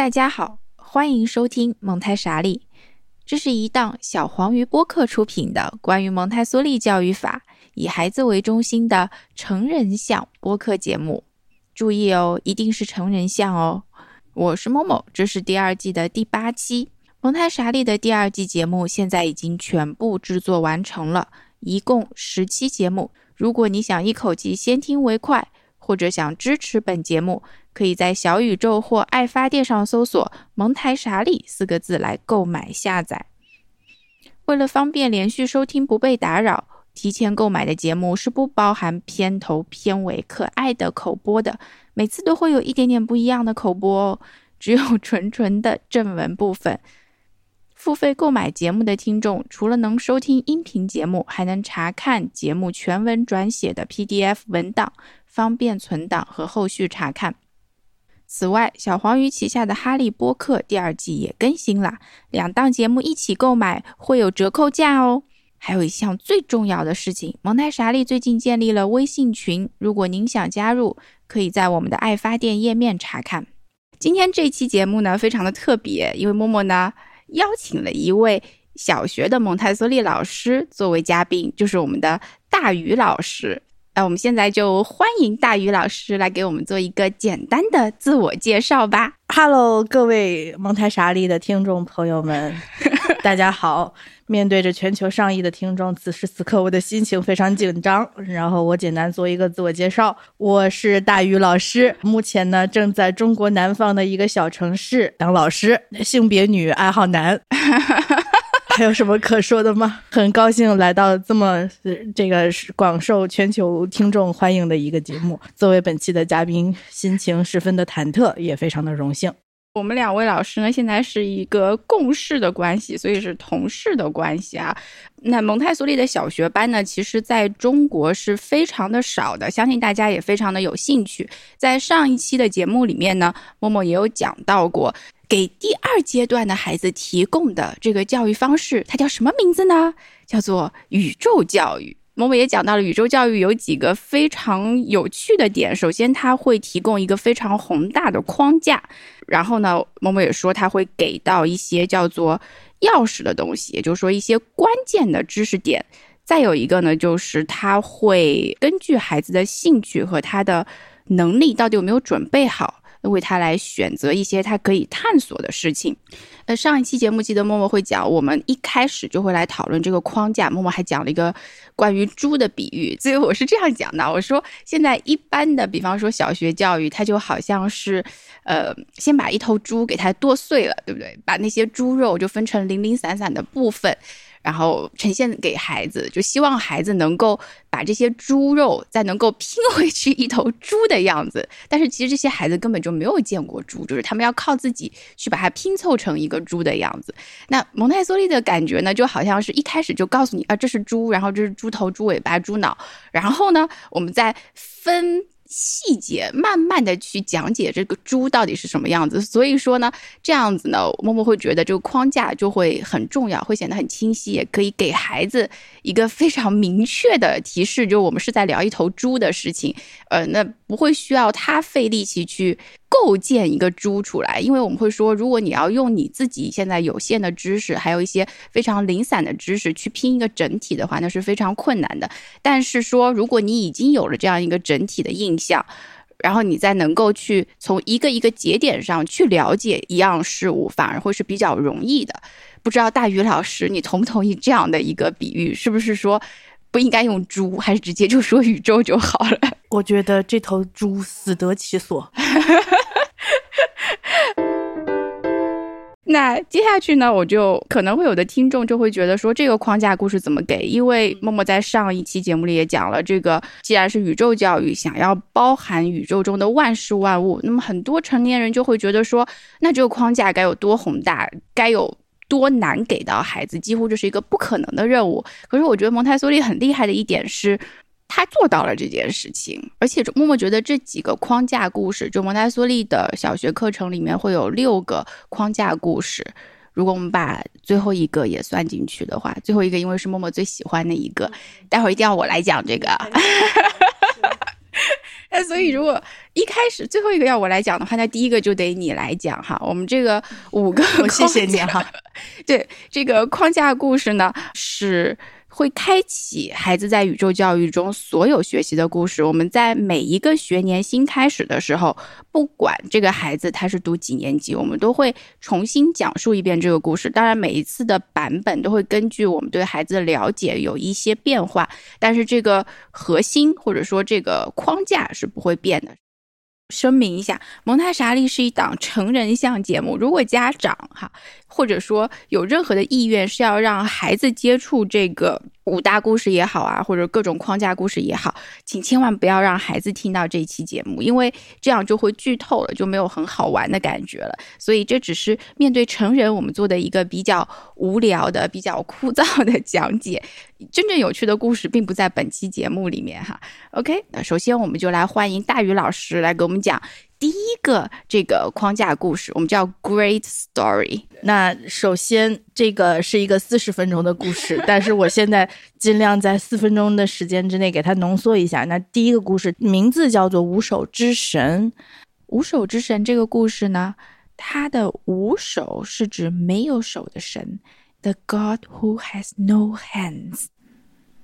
大家好，欢迎收听蒙台傻利。这是一档小黄鱼播客出品的关于蒙台梭利教育法、以孩子为中心的成人向播客节目。注意哦，一定是成人向哦。我是某某，这是第二季的第八期。蒙台傻利的第二季节目现在已经全部制作完成了，一共十期节目。如果你想一口气先听为快，或者想支持本节目，可以在小宇宙或爱发电上搜索“蒙台傻里”四个字来购买下载。为了方便连续收听不被打扰，提前购买的节目是不包含片头、片尾可爱的口播的，每次都会有一点点不一样的口播哦，只有 纯纯的正文部分。付费购买节目的听众，除了能收听音频节目，还能查看节目全文转写的 PDF 文档，方便存档和后续查看。此外，小黄鱼旗下的《哈利波特》第二季也更新了，两档节目一起购买会有折扣价哦。还有一项最重要的事情，蒙台莎利最近建立了微信群，如果您想加入，可以在我们的爱发电页面查看。今天这期节目呢，非常的特别，因为默默呢。邀请了一位小学的蒙台梭利老师作为嘉宾，就是我们的大鱼老师。那我们现在就欢迎大鱼老师来给我们做一个简单的自我介绍吧。Hello，各位蒙台莎利的听众朋友们，大家好。面对着全球上亿的听众，此时此刻我的心情非常紧张。然后我简单做一个自我介绍，我是大鱼老师，目前呢正在中国南方的一个小城市当老师，性别女，爱好男。还有什么可说的吗？很高兴来到这么这个广受全球听众欢迎的一个节目，作为本期的嘉宾，心情十分的忐忑，也非常的荣幸。我们两位老师呢，现在是一个共事的关系，所以是同事的关系啊。那蒙台梭利的小学班呢，其实在中国是非常的少的，相信大家也非常的有兴趣。在上一期的节目里面呢，默默也有讲到过，给第二阶段的孩子提供的这个教育方式，它叫什么名字呢？叫做宇宙教育。某某也讲到了宇宙教育有几个非常有趣的点。首先，它会提供一个非常宏大的框架，然后呢，某某也说他会给到一些叫做钥匙的东西，也就是说一些关键的知识点。再有一个呢，就是他会根据孩子的兴趣和他的能力到底有没有准备好。为他来选择一些他可以探索的事情。呃，上一期节目记得默默会讲，我们一开始就会来讨论这个框架。默默还讲了一个关于猪的比喻，所以我是这样讲的：我说现在一般的，比方说小学教育，它就好像是，呃，先把一头猪给它剁碎了，对不对？把那些猪肉就分成零零散散的部分。然后呈现给孩子，就希望孩子能够把这些猪肉再能够拼回去一头猪的样子。但是其实这些孩子根本就没有见过猪，就是他们要靠自己去把它拼凑成一个猪的样子。那蒙台梭利的感觉呢，就好像是一开始就告诉你啊，这是猪，然后这是猪头、猪尾巴、猪脑，然后呢，我们再分。细节慢慢的去讲解这个猪到底是什么样子，所以说呢，这样子呢，默默会觉得这个框架就会很重要，会显得很清晰，也可以给孩子一个非常明确的提示，就是我们是在聊一头猪的事情，呃，那不会需要他费力气去。构建一个猪出来，因为我们会说，如果你要用你自己现在有限的知识，还有一些非常零散的知识去拼一个整体的话，那是非常困难的。但是说，如果你已经有了这样一个整体的印象，然后你再能够去从一个一个节点上去了解一样事物，反而会是比较容易的。不知道大鱼老师，你同不同意这样的一个比喻？是不是说不应该用猪，还是直接就说宇宙就好了？我觉得这头猪死得其所。那接下去呢，我就可能会有的听众就会觉得说，这个框架故事怎么给？因为默默在上一期节目里也讲了，这个既然是宇宙教育，想要包含宇宙中的万事万物，那么很多成年人就会觉得说，那这个框架该有多宏大，该有多难给到孩子，几乎就是一个不可能的任务。可是我觉得蒙台梭利很厉害的一点是。他做到了这件事情，而且默默觉得这几个框架故事，就蒙台梭利的小学课程里面会有六个框架故事。如果我们把最后一个也算进去的话，最后一个因为是默默最喜欢的一个，待会儿一定要我来讲这个。那所以如果一开始最后一个要我来讲的话，那第一个就得你来讲哈。我们这个五个，我谢谢你哈。对这个框架故事呢是。会开启孩子在宇宙教育中所有学习的故事。我们在每一个学年新开始的时候，不管这个孩子他是读几年级，我们都会重新讲述一遍这个故事。当然，每一次的版本都会根据我们对孩子的了解有一些变化，但是这个核心或者说这个框架是不会变的。声明一下，《蒙太莎利》是一档成人向节目。如果家长哈，或者说有任何的意愿是要让孩子接触这个。五大故事也好啊，或者各种框架故事也好，请千万不要让孩子听到这期节目，因为这样就会剧透了，就没有很好玩的感觉了。所以这只是面对成人我们做的一个比较无聊的、比较枯燥的讲解。真正有趣的故事并不在本期节目里面哈。OK，那首先我们就来欢迎大宇老师来给我们讲。第一个这个框架故事，我们叫 Great Story。那首先，这个是一个四十分钟的故事，但是我现在尽量在四分钟的时间之内给它浓缩一下。那第一个故事名字叫做《无手之神》。无手之神这个故事呢，它的无手是指没有手的神，The God who has no hands。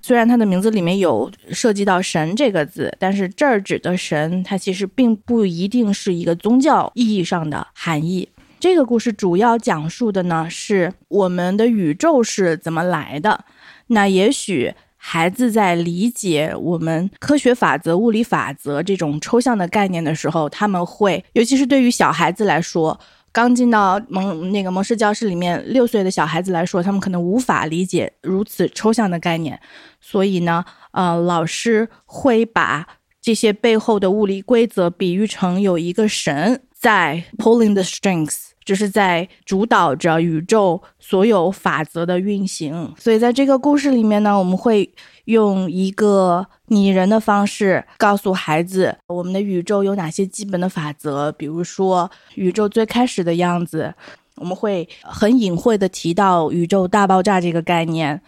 虽然它的名字里面有涉及到“神”这个字，但是这儿指的神，它其实并不一定是一个宗教意义上的含义。这个故事主要讲述的呢，是我们的宇宙是怎么来的。那也许孩子在理解我们科学法则、物理法则这种抽象的概念的时候，他们会，尤其是对于小孩子来说。刚进到蒙那个蒙氏教室里面，六岁的小孩子来说，他们可能无法理解如此抽象的概念，所以呢，呃，老师会把这些背后的物理规则比喻成有一个神在 pulling the strings，就是在主导着宇宙所有法则的运行。所以在这个故事里面呢，我们会。用一个拟人的方式告诉孩子，我们的宇宙有哪些基本的法则，比如说宇宙最开始的样子。我们会很隐晦的提到宇宙大爆炸这个概念，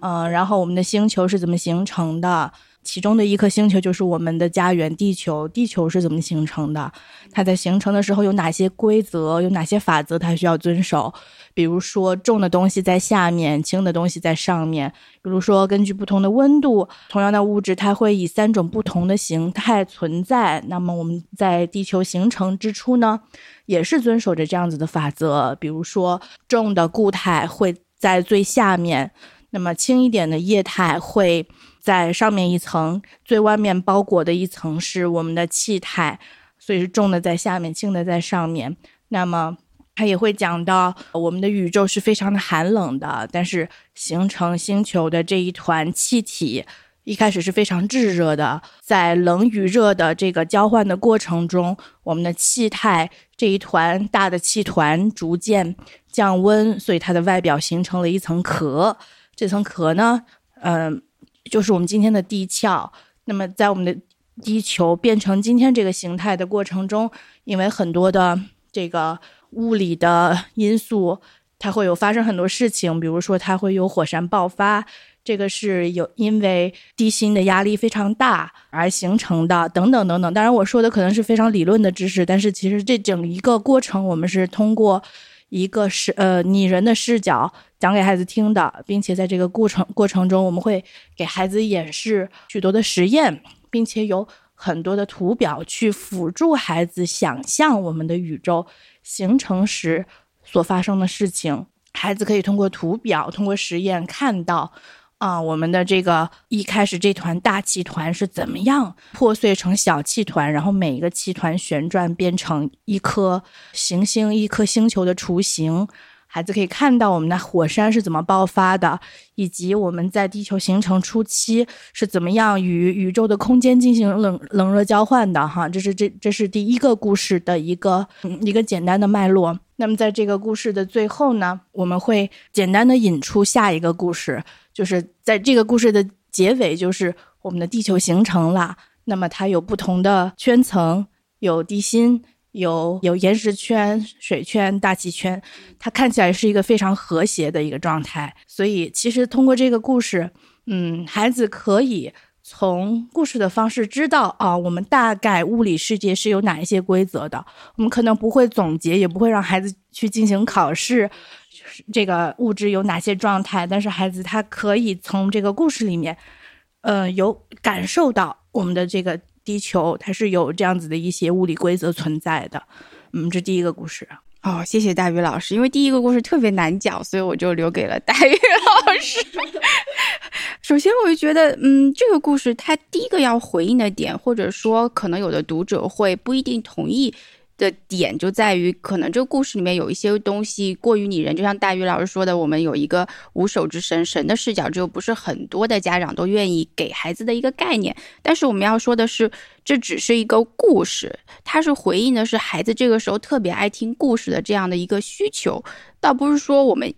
嗯，然后我们的星球是怎么形成的？其中的一颗星球就是我们的家园地球，地球是怎么形成的？它在形成的时候有哪些规则？有哪些法则它需要遵守？比如说，重的东西在下面，轻的东西在上面。比如说，根据不同的温度，同样的物质它会以三种不同的形态存在。那么我们在地球形成之初呢，也是遵守着这样子的法则。比如说，重的固态会在最下面，那么轻一点的液态会在上面一层，最外面包裹的一层是我们的气态，所以是重的在下面，轻的在上面。那么。他也会讲到，我们的宇宙是非常的寒冷的，但是形成星球的这一团气体一开始是非常炙热的，在冷与热的这个交换的过程中，我们的气态这一团大的气团逐渐降温，所以它的外表形成了一层壳。这层壳呢，嗯，就是我们今天的地壳。那么，在我们的地球变成今天这个形态的过程中，因为很多的这个。物理的因素，它会有发生很多事情，比如说它会有火山爆发，这个是有因为地心的压力非常大而形成的，等等等等。当然，我说的可能是非常理论的知识，但是其实这整一个过程，我们是通过一个是呃拟人的视角讲给孩子听的，并且在这个过程过程中，我们会给孩子演示许多的实验，并且有很多的图表去辅助孩子想象我们的宇宙。形成时所发生的事情，孩子可以通过图表、通过实验看到，啊，我们的这个一开始这团大气团是怎么样破碎成小气团，然后每一个气团旋转变成一颗行星、一颗星球的雏形。孩子可以看到我们的火山是怎么爆发的，以及我们在地球形成初期是怎么样与宇宙的空间进行冷冷热交换的。哈，这是这这是第一个故事的一个一个简单的脉络。那么在这个故事的最后呢，我们会简单的引出下一个故事，就是在这个故事的结尾，就是我们的地球形成了。那么它有不同的圈层，有地心。有有岩石圈、水圈、大气圈，它看起来是一个非常和谐的一个状态。所以，其实通过这个故事，嗯，孩子可以从故事的方式知道啊，我们大概物理世界是有哪一些规则的。我们可能不会总结，也不会让孩子去进行考试，这个物质有哪些状态，但是孩子他可以从这个故事里面，呃，有感受到我们的这个地球它是有这样子的一些物理规则存在的。嗯，这第一个故事。哦，谢谢大鱼老师，因为第一个故事特别难讲，所以我就留给了大鱼老师。首先，我就觉得，嗯，这个故事它第一个要回应的点，或者说可能有的读者会不一定同意。的点就在于，可能这个故事里面有一些东西过于拟人，就像大鱼老师说的，我们有一个无手之神神的视角，这又不是很多的家长都愿意给孩子的一个概念。但是我们要说的是，这只是一个故事，它是回应的是孩子这个时候特别爱听故事的这样的一个需求，倒不是说我们，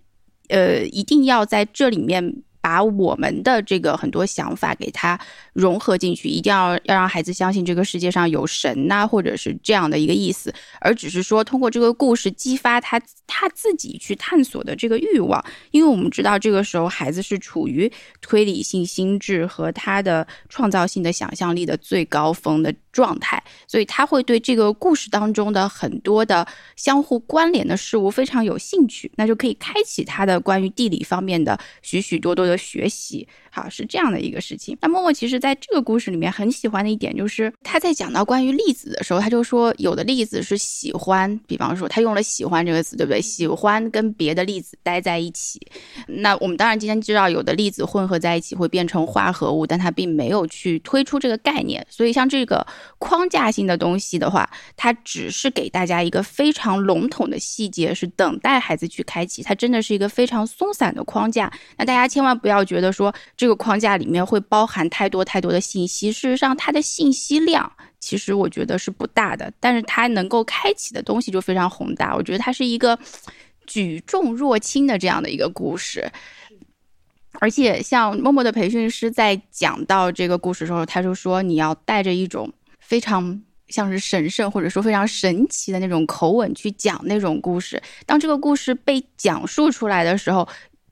呃，一定要在这里面。把我们的这个很多想法给他融合进去，一定要要让孩子相信这个世界上有神呐，或者是这样的一个意思，而只是说通过这个故事激发他他自己去探索的这个欲望。因为我们知道这个时候孩子是处于推理性心智和他的创造性的想象力的最高峰的状态，所以他会对这个故事当中的很多的相互关联的事物非常有兴趣，那就可以开启他的关于地理方面的许许多多的。学习，好是这样的一个事情。那默默其实在这个故事里面很喜欢的一点，就是他在讲到关于粒子的时候，他就说有的粒子是喜欢，比方说他用了“喜欢”这个词，对不对？喜欢跟别的粒子待在一起。那我们当然今天知道，有的粒子混合在一起会变成化合物，但他并没有去推出这个概念。所以像这个框架性的东西的话，它只是给大家一个非常笼统的细节，是等待孩子去开启。它真的是一个非常松散的框架。那大家千万不。要觉得说这这个框架里面会包含太多太多的信息，事实上它的信息量其实我觉得是不大的，但是它能够开启的东西就非常宏大。我觉得它是一个举重若轻的这样的一个故事，而且像默默的培训师在讲到这个故事的时候，他就说你要带着一种非常像是神圣或者说非常神奇的那种口吻去讲那种故事。当这个故事被讲述出来的时候。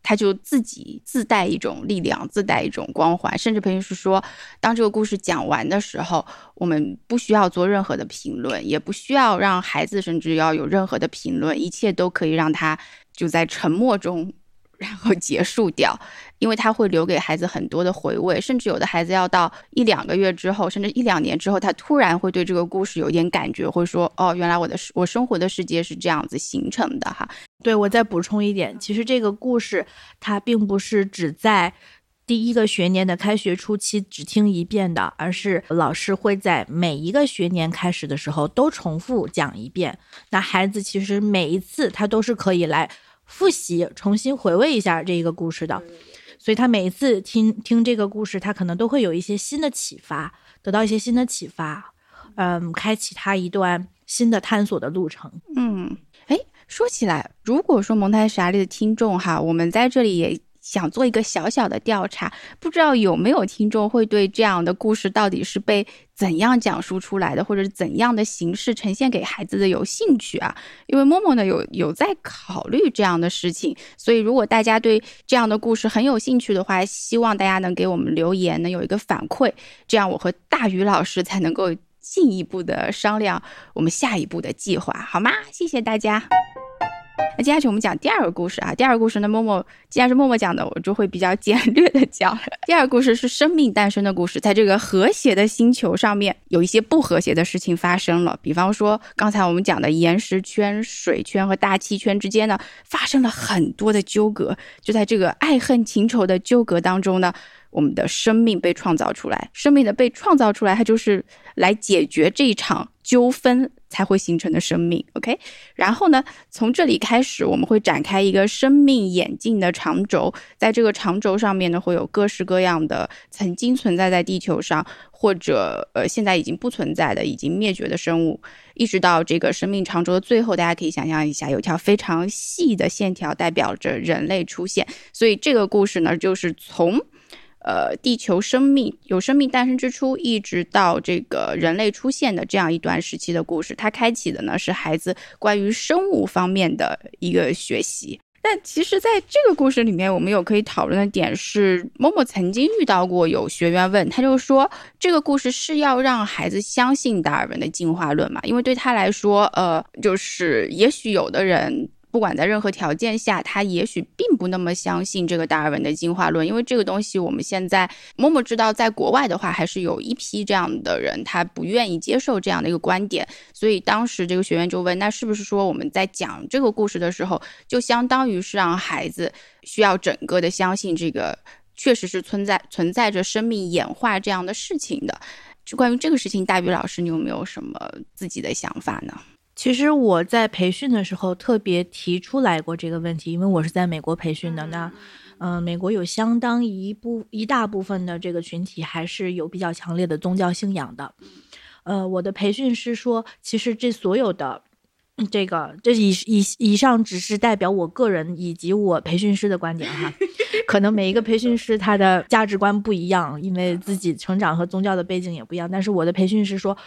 他就自己自带一种力量，自带一种光环，甚至培训师说，当这个故事讲完的时候，我们不需要做任何的评论，也不需要让孩子甚至要有任何的评论，一切都可以让他就在沉默中。然后结束掉，因为他会留给孩子很多的回味，甚至有的孩子要到一两个月之后，甚至一两年之后，他突然会对这个故事有点感觉，会说：“哦，原来我的我生活的世界是这样子形成的。”哈，对我再补充一点，其实这个故事它并不是只在第一个学年的开学初期只听一遍的，而是老师会在每一个学年开始的时候都重复讲一遍。那孩子其实每一次他都是可以来。复习，重新回味一下这一个故事的，所以他每一次听听这个故事，他可能都会有一些新的启发，得到一些新的启发，嗯，开启他一段新的探索的路程。嗯，哎，说起来，如果说蒙台莎利的听众哈，我们在这里也。想做一个小小的调查，不知道有没有听众会对这样的故事到底是被怎样讲述出来的，或者怎样的形式呈现给孩子的有兴趣啊？因为默默呢有有在考虑这样的事情，所以如果大家对这样的故事很有兴趣的话，希望大家能给我们留言，能有一个反馈，这样我和大鱼老师才能够进一步的商量我们下一步的计划，好吗？谢谢大家。那接下去我们讲第二个故事啊。第二个故事呢，默默既然是默默讲的，我就会比较简略的讲。第二个故事是生命诞生的故事，在这个和谐的星球上面，有一些不和谐的事情发生了。比方说，刚才我们讲的岩石圈、水圈和大气圈之间呢，发生了很多的纠葛。就在这个爱恨情仇的纠葛当中呢，我们的生命被创造出来。生命的被创造出来，它就是来解决这一场纠纷。才会形成的生命，OK。然后呢，从这里开始，我们会展开一个生命演进的长轴。在这个长轴上面呢，会有各式各样的曾经存在在地球上，或者呃现在已经不存在的、已经灭绝的生物，一直到这个生命长轴的最后，大家可以想象一下，有条非常细的线条代表着人类出现。所以这个故事呢，就是从。呃，地球生命有生命诞生之初，一直到这个人类出现的这样一段时期的故事，它开启的呢是孩子关于生物方面的一个学习。但其实，在这个故事里面，我们有可以讨论的点是，某某曾经遇到过有学员问，他就说，这个故事是要让孩子相信达尔文的进化论嘛？因为对他来说，呃，就是也许有的人。不管在任何条件下，他也许并不那么相信这个达尔文的进化论，因为这个东西我们现在默默知道，在国外的话，还是有一批这样的人，他不愿意接受这样的一个观点。所以当时这个学员就问：那是不是说我们在讲这个故事的时候，就相当于是让孩子需要整个的相信这个确实是存在存在着生命演化这样的事情的？就关于这个事情，大宇老师，你有没有什么自己的想法呢？其实我在培训的时候特别提出来过这个问题，因为我是在美国培训的。那，嗯，美国有相当一部一大部分的这个群体还是有比较强烈的宗教信仰的。呃，我的培训师说，其实这所有的。这个这以以以上只是代表我个人以及我培训师的观点哈，可能每一个培训师他的价值观不一样，因为自己成长和宗教的背景也不一样。但是我的培训师说，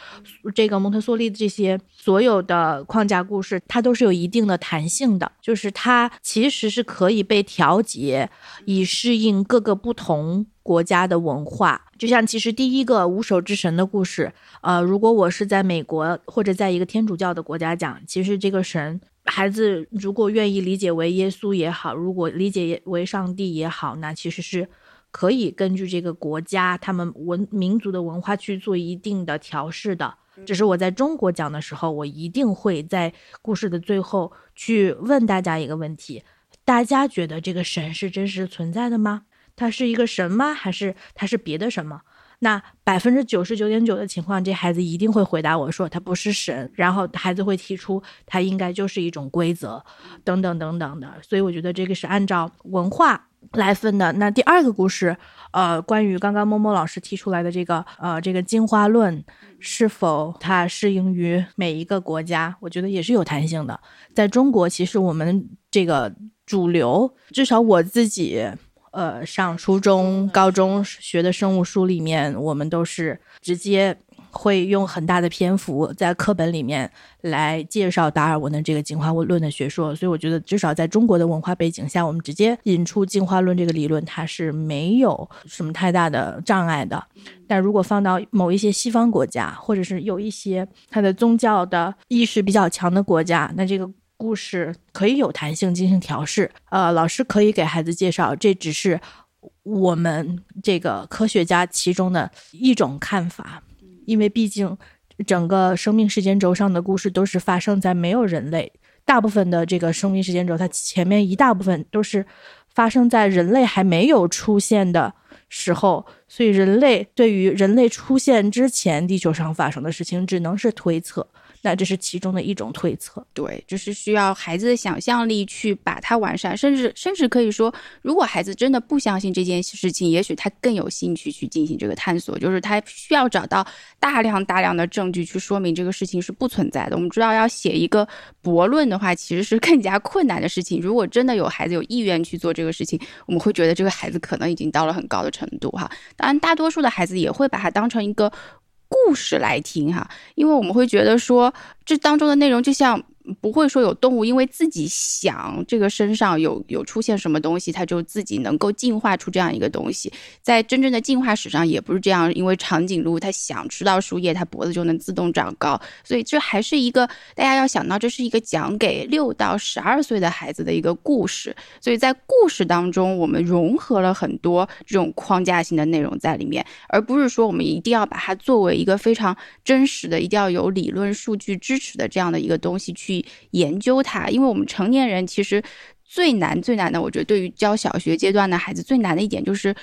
这个蒙特梭利的这些所有的框架故事，它都是有一定的弹性的，就是它其实是可以被调节，以适应各个不同。国家的文化，就像其实第一个无手之神的故事，呃，如果我是在美国或者在一个天主教的国家讲，其实这个神孩子如果愿意理解为耶稣也好，如果理解为上帝也好，那其实是可以根据这个国家他们文民族的文化去做一定的调试的。只是我在中国讲的时候，我一定会在故事的最后去问大家一个问题：大家觉得这个神是真实存在的吗？他是一个神吗？还是他是别的什么？那百分之九十九点九的情况，这孩子一定会回答我说他不是神。然后孩子会提出他应该就是一种规则，等等等等的。所以我觉得这个是按照文化来分的。那第二个故事，呃，关于刚刚某某老师提出来的这个，呃，这个进化论是否它适应于每一个国家？我觉得也是有弹性的。在中国，其实我们这个主流，至少我自己。呃，上初中、高中学的生物书里面，我们都是直接会用很大的篇幅在课本里面来介绍达尔文的这个进化论的学说。所以我觉得，至少在中国的文化背景下，我们直接引出进化论这个理论，它是没有什么太大的障碍的。但如果放到某一些西方国家，或者是有一些它的宗教的意识比较强的国家，那这个。故事可以有弹性进行调试，呃，老师可以给孩子介绍，这只是我们这个科学家其中的一种看法，因为毕竟整个生命时间轴上的故事都是发生在没有人类，大部分的这个生命时间轴，它前面一大部分都是发生在人类还没有出现的时候，所以人类对于人类出现之前地球上发生的事情，只能是推测。那这是其中的一种推测，对，就是需要孩子的想象力去把它完善，甚至甚至可以说，如果孩子真的不相信这件事情，也许他更有兴趣去进行这个探索，就是他需要找到大量大量的证据去说明这个事情是不存在的。我们知道，要写一个驳论的话，其实是更加困难的事情。如果真的有孩子有意愿去做这个事情，我们会觉得这个孩子可能已经到了很高的程度哈。当然，大多数的孩子也会把它当成一个。故事来听哈，因为我们会觉得说，这当中的内容就像。不会说有动物因为自己想这个身上有有出现什么东西，它就自己能够进化出这样一个东西。在真正的进化史上也不是这样，因为长颈鹿它想吃到树叶，它脖子就能自动长高。所以这还是一个大家要想到，这是一个讲给六到十二岁的孩子的一个故事。所以在故事当中，我们融合了很多这种框架性的内容在里面，而不是说我们一定要把它作为一个非常真实的、一定要有理论数据支持的这样的一个东西去。研究它，因为我们成年人其实最难最难的，我觉得对于教小学阶段的孩子最难的一点就是，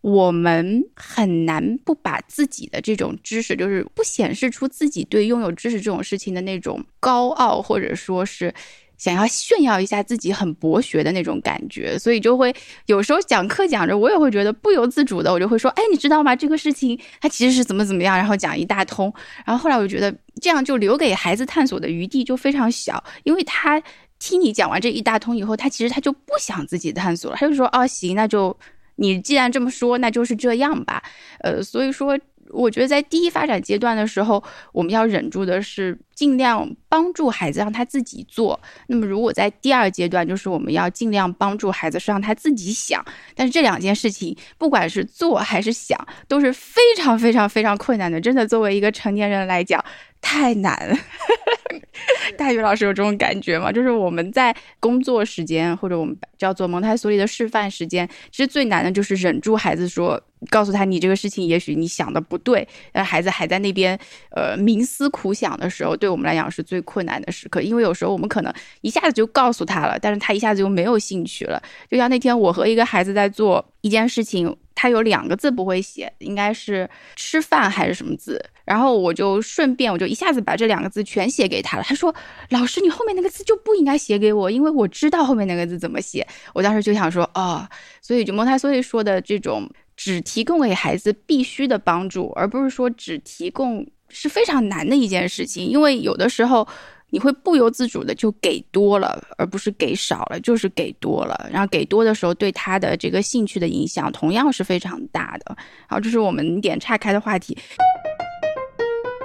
我们很难不把自己的这种知识，就是不显示出自己对拥有知识这种事情的那种高傲，或者说是。想要炫耀一下自己很博学的那种感觉，所以就会有时候讲课讲着，我也会觉得不由自主的，我就会说，哎，你知道吗？这个事情它其实是怎么怎么样，然后讲一大通。然后后来我就觉得这样就留给孩子探索的余地就非常小，因为他听你讲完这一大通以后，他其实他就不想自己探索了，他就说，哦，行，那就你既然这么说，那就是这样吧。呃，所以说我觉得在第一发展阶段的时候，我们要忍住的是尽量帮助孩子让他自己做。那么如果在第二阶段，就是我们要尽量帮助孩子是让他自己想。但是这两件事情，不管是做还是想，都是非常非常非常困难的。真的，作为一个成年人来讲，太难了。大宇老师有这种感觉吗？就是我们在工作时间，或者我们叫做蒙台梭利的示范时间，其实最难的就是忍住孩子说，告诉他你这个事情也许你想的不对，但孩子还在那边呃冥思苦想的时候，对我们来讲是最困难的时刻。因为有时候我们可能一下子就告诉他了，但是他一下子就没有兴趣了。就像那天我和一个孩子在做一件事情。他有两个字不会写，应该是吃饭还是什么字？然后我就顺便我就一下子把这两个字全写给他了。他说：“老师，你后面那个字就不应该写给我，因为我知道后面那个字怎么写。”我当时就想说：“哦，所以就蒙台梭利说的这种只提供给孩子必须的帮助，而不是说只提供是非常难的一件事情，因为有的时候。”你会不由自主的就给多了，而不是给少了，就是给多了。然后给多的时候，对他的这个兴趣的影响同样是非常大的。好，这是我们点岔开的话题。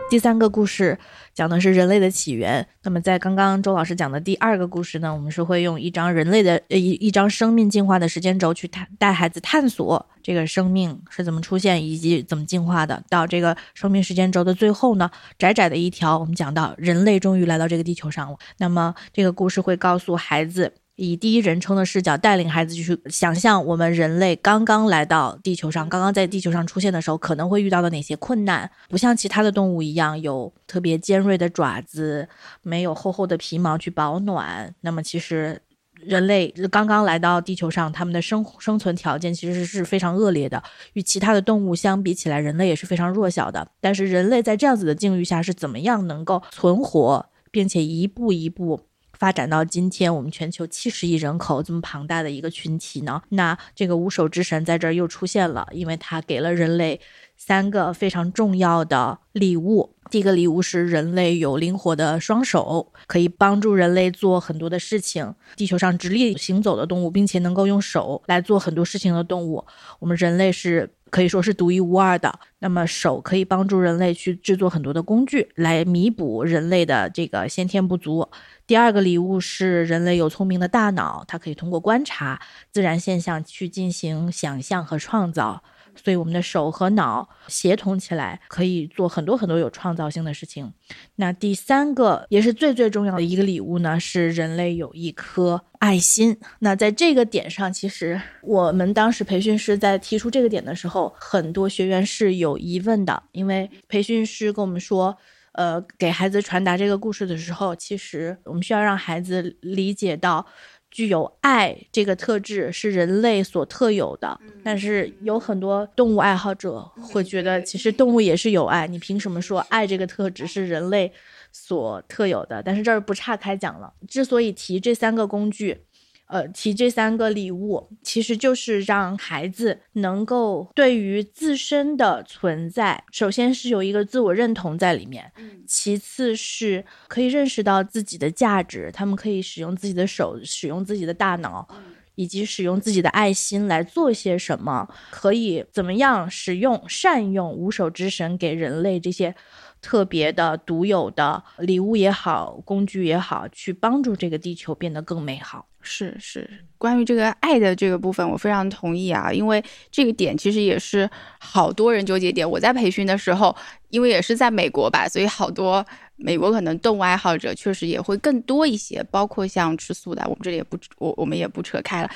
第三个故事讲的是人类的起源。那么，在刚刚周老师讲的第二个故事呢，我们是会用一张人类的呃一一张生命进化的时间轴去探带孩子探索这个生命是怎么出现以及怎么进化的。到这个生命时间轴的最后呢，窄窄的一条，我们讲到人类终于来到这个地球上了。那么，这个故事会告诉孩子。以第一人称的视角带领孩子去想象我们人类刚刚来到地球上，刚刚在地球上出现的时候可能会遇到的哪些困难。不像其他的动物一样有特别尖锐的爪子，没有厚厚的皮毛去保暖。那么其实人类刚刚来到地球上，他们的生生存条件其实是非常恶劣的。与其他的动物相比起来，人类也是非常弱小的。但是人类在这样子的境遇下是怎么样能够存活，并且一步一步。发展到今天，我们全球七十亿人口这么庞大的一个群体呢？那这个无手之神在这儿又出现了，因为他给了人类三个非常重要的礼物。第一个礼物是人类有灵活的双手，可以帮助人类做很多的事情。地球上直立行走的动物，并且能够用手来做很多事情的动物，我们人类是可以说是独一无二的。那么手可以帮助人类去制作很多的工具，来弥补人类的这个先天不足。第二个礼物是人类有聪明的大脑，它可以通过观察自然现象去进行想象和创造。所以我们的手和脑协同起来，可以做很多很多有创造性的事情。那第三个也是最最重要的一个礼物呢，是人类有一颗爱心。那在这个点上，其实我们当时培训师在提出这个点的时候，很多学员是有疑问的，因为培训师跟我们说。呃，给孩子传达这个故事的时候，其实我们需要让孩子理解到，具有爱这个特质是人类所特有的。但是有很多动物爱好者会觉得，其实动物也是有爱，你凭什么说爱这个特质是人类所特有的？但是这儿不岔开讲了。之所以提这三个工具。呃，提这三个礼物，其实就是让孩子能够对于自身的存在，首先是有一个自我认同在里面，其次是可以认识到自己的价值，他们可以使用自己的手，使用自己的大脑，以及使用自己的爱心来做些什么，可以怎么样使用善用无手之神给人类这些。特别的、独有的礼物也好，工具也好，去帮助这个地球变得更美好。是是，关于这个爱的这个部分，我非常同意啊，因为这个点其实也是好多人纠结点。我在培训的时候，因为也是在美国吧，所以好多美国可能动物爱好者确实也会更多一些，包括像吃素的，我们这里也不我我们也不扯开了。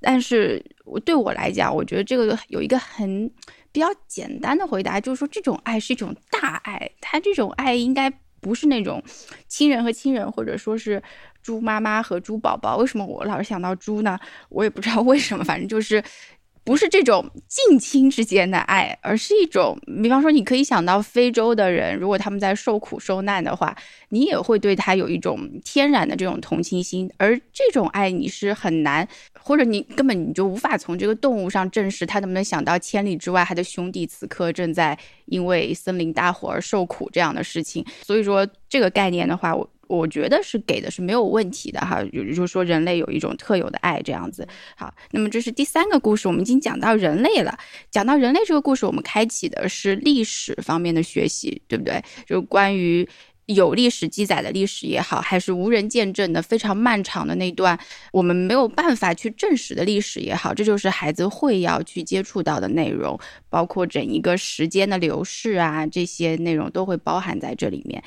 但是我对我来讲，我觉得这个有一个很。比较简单的回答就是说，这种爱是一种大爱，他这种爱应该不是那种亲人和亲人，或者说是猪妈妈和猪宝宝。为什么我老是想到猪呢？我也不知道为什么，反正就是。不是这种近亲之间的爱，而是一种，比方说，你可以想到非洲的人，如果他们在受苦受难的话，你也会对他有一种天然的这种同情心，而这种爱你是很难，或者你根本你就无法从这个动物上证实他能不能想到千里之外他的兄弟此刻正在因为森林大火而受苦这样的事情。所以说这个概念的话，我。我觉得是给的是没有问题的哈，就是说人类有一种特有的爱这样子。好，那么这是第三个故事，我们已经讲到人类了。讲到人类这个故事，我们开启的是历史方面的学习，对不对？就关于。有历史记载的历史也好，还是无人见证的非常漫长的那段我们没有办法去证实的历史也好，这就是孩子会要去接触到的内容，包括整一个时间的流逝啊，这些内容都会包含在这里面。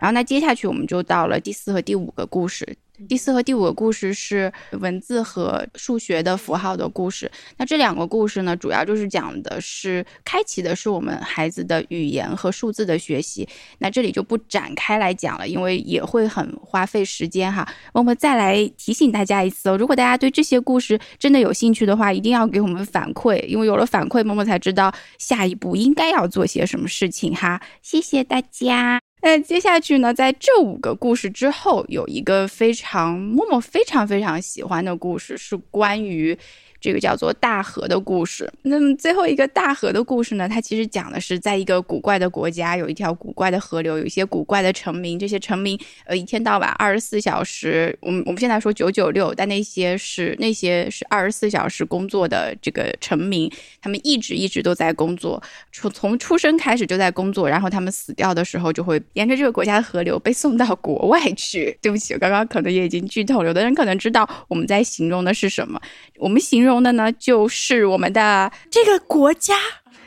然后那接下去我们就到了第四和第五个故事。第四和第五个故事是文字和数学的符号的故事。那这两个故事呢，主要就是讲的是开启的是我们孩子的语言和数字的学习。那这里就不展开来讲了，因为也会很花费时间哈。我们再来提醒大家一次哦，如果大家对这些故事真的有兴趣的话，一定要给我们反馈，因为有了反馈，默默才知道下一步应该要做些什么事情哈。谢谢大家。那接下去呢，在这五个故事之后，有一个非常默默非常非常喜欢的故事，是关于。这个叫做大河的故事。那么最后一个大河的故事呢？它其实讲的是，在一个古怪的国家，有一条古怪的河流，有一些古怪的臣民。这些臣民，呃，一天到晚二十四小时，我们我们现在说九九六，但那些是那些是二十四小时工作的这个臣民，他们一直一直都在工作，从从出生开始就在工作，然后他们死掉的时候，就会沿着这个国家的河流被送到国外去。对不起，我刚刚可能也已经剧透，有的人可能知道我们在形容的是什么，我们形容。中的呢，就是我们的这个国家，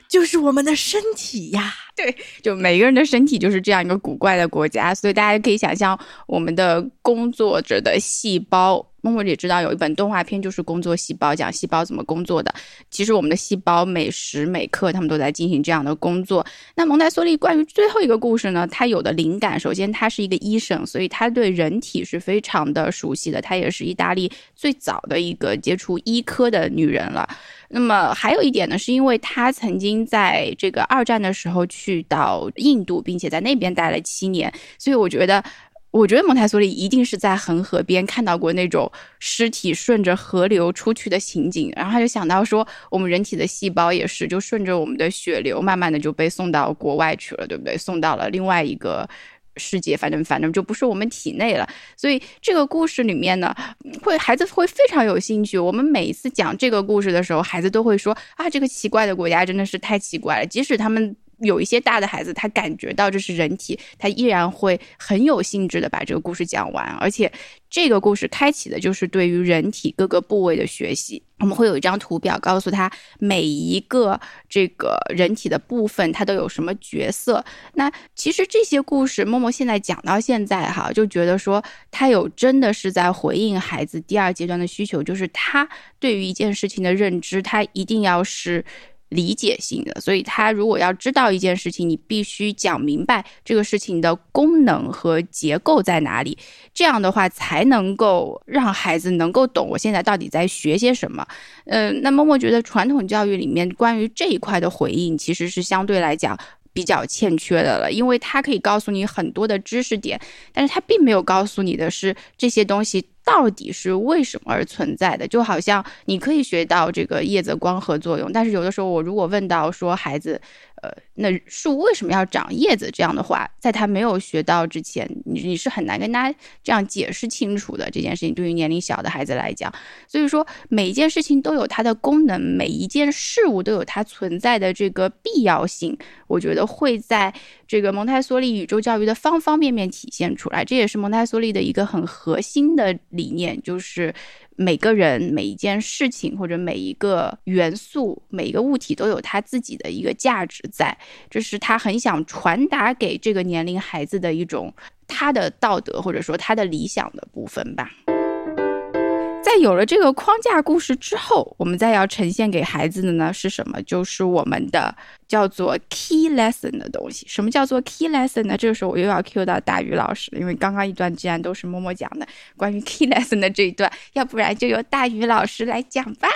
就是我们的身体呀。对，就每个人的身体就是这样一个古怪的国家，所以大家可以想象我们的工作者的细胞。默默也知道有一本动画片，就是工作细胞，讲细胞怎么工作的。其实我们的细胞每时每刻，他们都在进行这样的工作。那蒙台梭利关于最后一个故事呢，他有的灵感，首先他是一个医生，所以他对人体是非常的熟悉的。他也是意大利最早的一个接触医科的女人了。那么还有一点呢，是因为他曾经在这个二战的时候去去到印度，并且在那边待了七年，所以我觉得。我觉得蒙台梭利一定是在恒河边看到过那种尸体顺着河流出去的情景，然后他就想到说，我们人体的细胞也是，就顺着我们的血流，慢慢的就被送到国外去了，对不对？送到了另外一个世界，反正反正就不是我们体内了。所以这个故事里面呢，会孩子会非常有兴趣。我们每一次讲这个故事的时候，孩子都会说啊，这个奇怪的国家真的是太奇怪了，即使他们。有一些大的孩子，他感觉到这是人体，他依然会很有兴致的把这个故事讲完。而且，这个故事开启的就是对于人体各个部位的学习。我们会有一张图表，告诉他每一个这个人体的部分，它都有什么角色。那其实这些故事，默默现在讲到现在哈，就觉得说他有真的是在回应孩子第二阶段的需求，就是他对于一件事情的认知，他一定要是。理解性的，所以他如果要知道一件事情，你必须讲明白这个事情的功能和结构在哪里，这样的话才能够让孩子能够懂我现在到底在学些什么。嗯，那么我觉得传统教育里面关于这一块的回应其实是相对来讲比较欠缺的了，因为它可以告诉你很多的知识点，但是它并没有告诉你的是这些东西。到底是为什么而存在的？就好像你可以学到这个叶子光合作用，但是有的时候我如果问到说孩子。呃，那树为什么要长叶子？这样的话，在他没有学到之前，你你是很难跟他这样解释清楚的。这件事情对于年龄小的孩子来讲，所以说每一件事情都有它的功能，每一件事物都有它存在的这个必要性。我觉得会在这个蒙台梭利宇宙教育的方方面面体现出来。这也是蒙台梭利的一个很核心的理念，就是。每个人、每一件事情或者每一个元素、每一个物体都有它自己的一个价值在，这是他很想传达给这个年龄孩子的一种他的道德或者说他的理想的部分吧。有了这个框架故事之后，我们再要呈现给孩子的呢是什么？就是我们的叫做 key lesson 的东西。什么叫做 key lesson 呢？这个时候我又要 cue 到大鱼老师了，因为刚刚一段既然都是默默讲的关于 key lesson 的这一段，要不然就由大鱼老师来讲吧。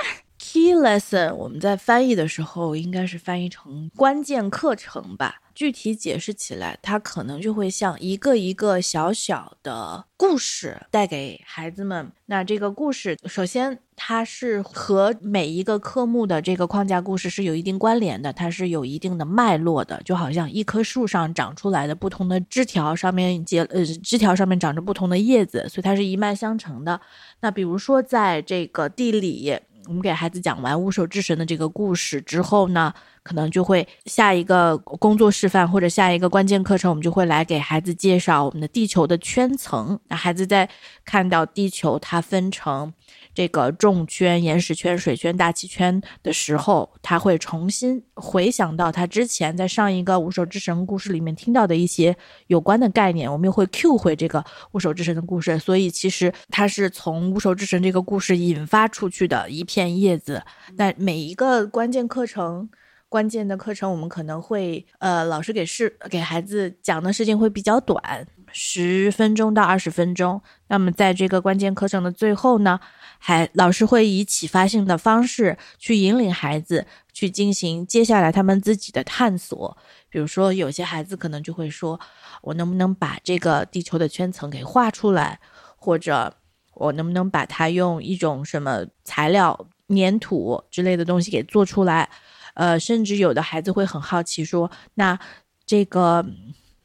Key lesson 我们在翻译的时候应该是翻译成关键课程吧。具体解释起来，它可能就会像一个一个小小的故事带给孩子们。那这个故事，首先它是和每一个科目的这个框架故事是有一定关联的，它是有一定的脉络的，就好像一棵树上长出来的不同的枝条，上面结呃枝条上面长着不同的叶子，所以它是一脉相承的。那比如说在这个地理。我们给孩子讲完巫手之神的这个故事之后呢，可能就会下一个工作示范或者下一个关键课程，我们就会来给孩子介绍我们的地球的圈层。那孩子在看到地球它分成。这个重圈、岩石圈、水圈、大气圈的时候，他会重新回想到他之前在上一个五手之神故事里面听到的一些有关的概念。我们又会 Q 回这个五手之神的故事，所以其实它是从五手之神这个故事引发出去的一片叶子。那每一个关键课程、关键的课程，我们可能会呃，老师给是给孩子讲的事情会比较短，十分钟到二十分钟。那么在这个关键课程的最后呢？还老师会以启发性的方式去引领孩子去进行接下来他们自己的探索。比如说，有些孩子可能就会说：“我能不能把这个地球的圈层给画出来？或者我能不能把它用一种什么材料、粘土之类的东西给做出来？”呃，甚至有的孩子会很好奇说：“那这个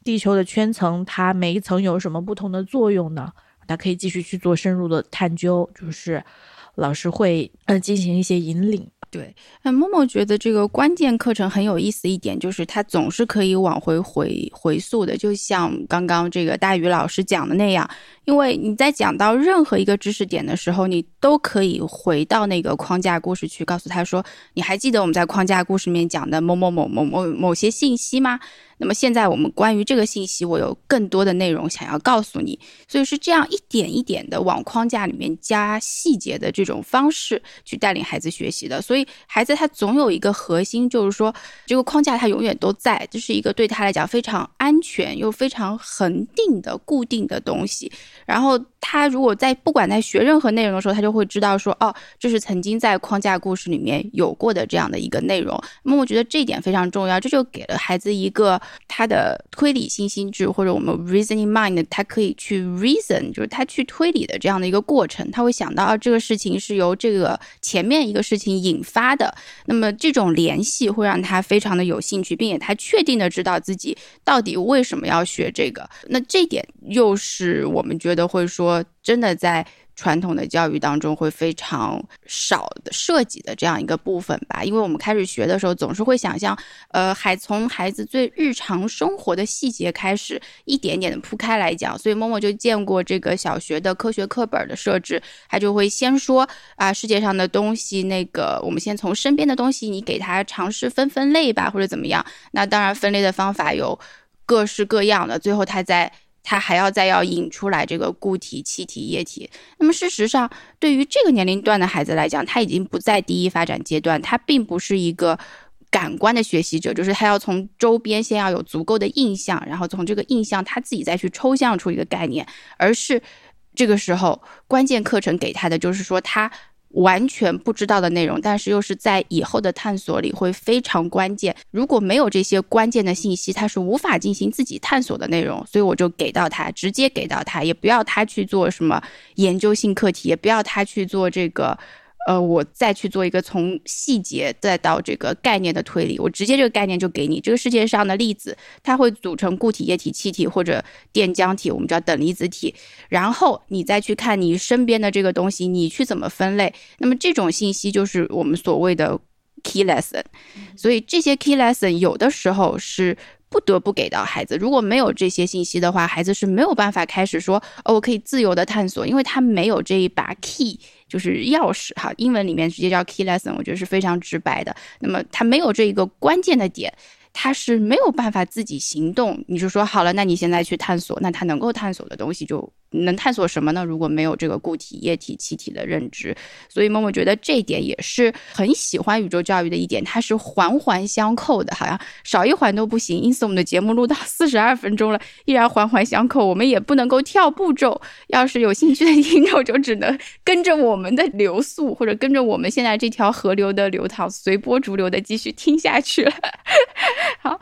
地球的圈层，它每一层有什么不同的作用呢？”他可以继续去做深入的探究，就是老师会呃进行一些引领。对，那默默觉得这个关键课程很有意思一点，就是它总是可以往回回回溯的，就像刚刚这个大宇老师讲的那样，因为你在讲到任何一个知识点的时候，你都可以回到那个框架故事去，告诉他说：“你还记得我们在框架故事里面讲的某某某某某某些信息吗？”那么现在我们关于这个信息，我有更多的内容想要告诉你，所以是这样一点一点的往框架里面加细节的这种方式去带领孩子学习的。所以孩子他总有一个核心，就是说这个框架他永远都在，这是一个对他来讲非常安全又非常恒定的固定的东西。然后他如果在不管在学任何内容的时候，他就会知道说，哦，这是曾经在框架故事里面有过的这样的一个内容。那么我觉得这一点非常重要，这就给了孩子一个。他的推理性心智，或者我们 reasoning mind，他可以去 reason，就是他去推理的这样的一个过程，他会想到啊，这个事情是由这个前面一个事情引发的，那么这种联系会让他非常的有兴趣，并且他确定的知道自己到底为什么要学这个，那这点又是我们觉得会说真的在。传统的教育当中会非常少的涉及的这样一个部分吧，因为我们开始学的时候总是会想象，呃，还从孩子最日常生活的细节开始，一点点的铺开来讲。所以默默就见过这个小学的科学课本的设置，他就会先说啊，世界上的东西，那个我们先从身边的东西，你给他尝试分分类吧，或者怎么样。那当然分类的方法有各式各样的，最后他在。他还要再要引出来这个固体、气体、液体。那么事实上，对于这个年龄段的孩子来讲，他已经不在第一发展阶段，他并不是一个感官的学习者，就是他要从周边先要有足够的印象，然后从这个印象他自己再去抽象出一个概念，而是这个时候关键课程给他的就是说他。完全不知道的内容，但是又是在以后的探索里会非常关键。如果没有这些关键的信息，他是无法进行自己探索的内容。所以我就给到他，直接给到他，也不要他去做什么研究性课题，也不要他去做这个。呃，我再去做一个从细节再到这个概念的推理，我直接这个概念就给你。这个世界上的粒子，它会组成固体、液体、气体或者电浆体，我们叫等离子体。然后你再去看你身边的这个东西，你去怎么分类？那么这种信息就是我们所谓的 key lesson。所以这些 key lesson 有的时候是。不得不给到孩子，如果没有这些信息的话，孩子是没有办法开始说哦，我可以自由的探索，因为他没有这一把 key，就是钥匙哈。英文里面直接叫 key lesson，我觉得是非常直白的。那么他没有这一个关键的点，他是没有办法自己行动。你就说好了，那你现在去探索，那他能够探索的东西就能探索什么呢？如果没有这个固体、液体、气体的认知，所以默默觉得这一点也是很喜欢宇宙教育的一点，它是环环相扣的，好像少一环都不行。因此，我们的节目录到 四十二分钟了，依然环环相扣，我们也不能够跳步骤。要是有兴趣的听众，就只能跟着我们的流速，或者跟着我们现在这条河流的流淌，随波逐流的继续听下去了。好。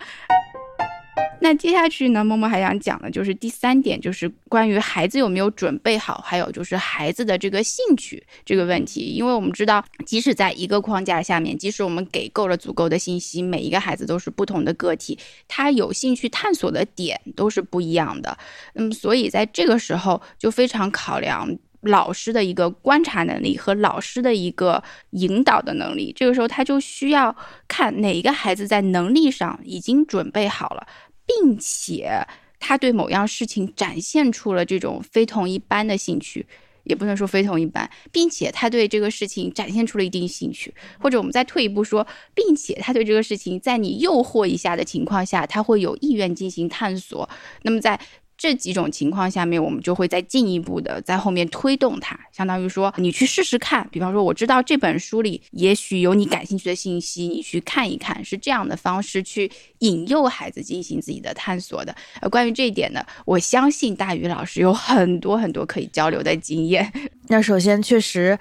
那接下去呢，默默还想讲的就是第三点，就是关于孩子有没有准备好，还有就是孩子的这个兴趣这个问题。因为我们知道，即使在一个框架下面，即使我们给够了足够的信息，每一个孩子都是不同的个体，他有兴趣探索的点都是不一样的。那么，所以在这个时候就非常考量老师的一个观察能力和老师的一个引导的能力。这个时候，他就需要看哪一个孩子在能力上已经准备好了。并且他对某样事情展现出了这种非同一般的兴趣，也不能说非同一般，并且他对这个事情展现出了一定兴趣，或者我们再退一步说，并且他对这个事情在你诱惑一下的情况下，他会有意愿进行探索。那么在这几种情况下面，我们就会再进一步的在后面推动它，相当于说你去试试看。比方说，我知道这本书里也许有你感兴趣的信息，你去看一看，是这样的方式去引诱孩子进行自己的探索的。呃，关于这一点呢，我相信大宇老师有很多很多可以交流的经验。那首先确实。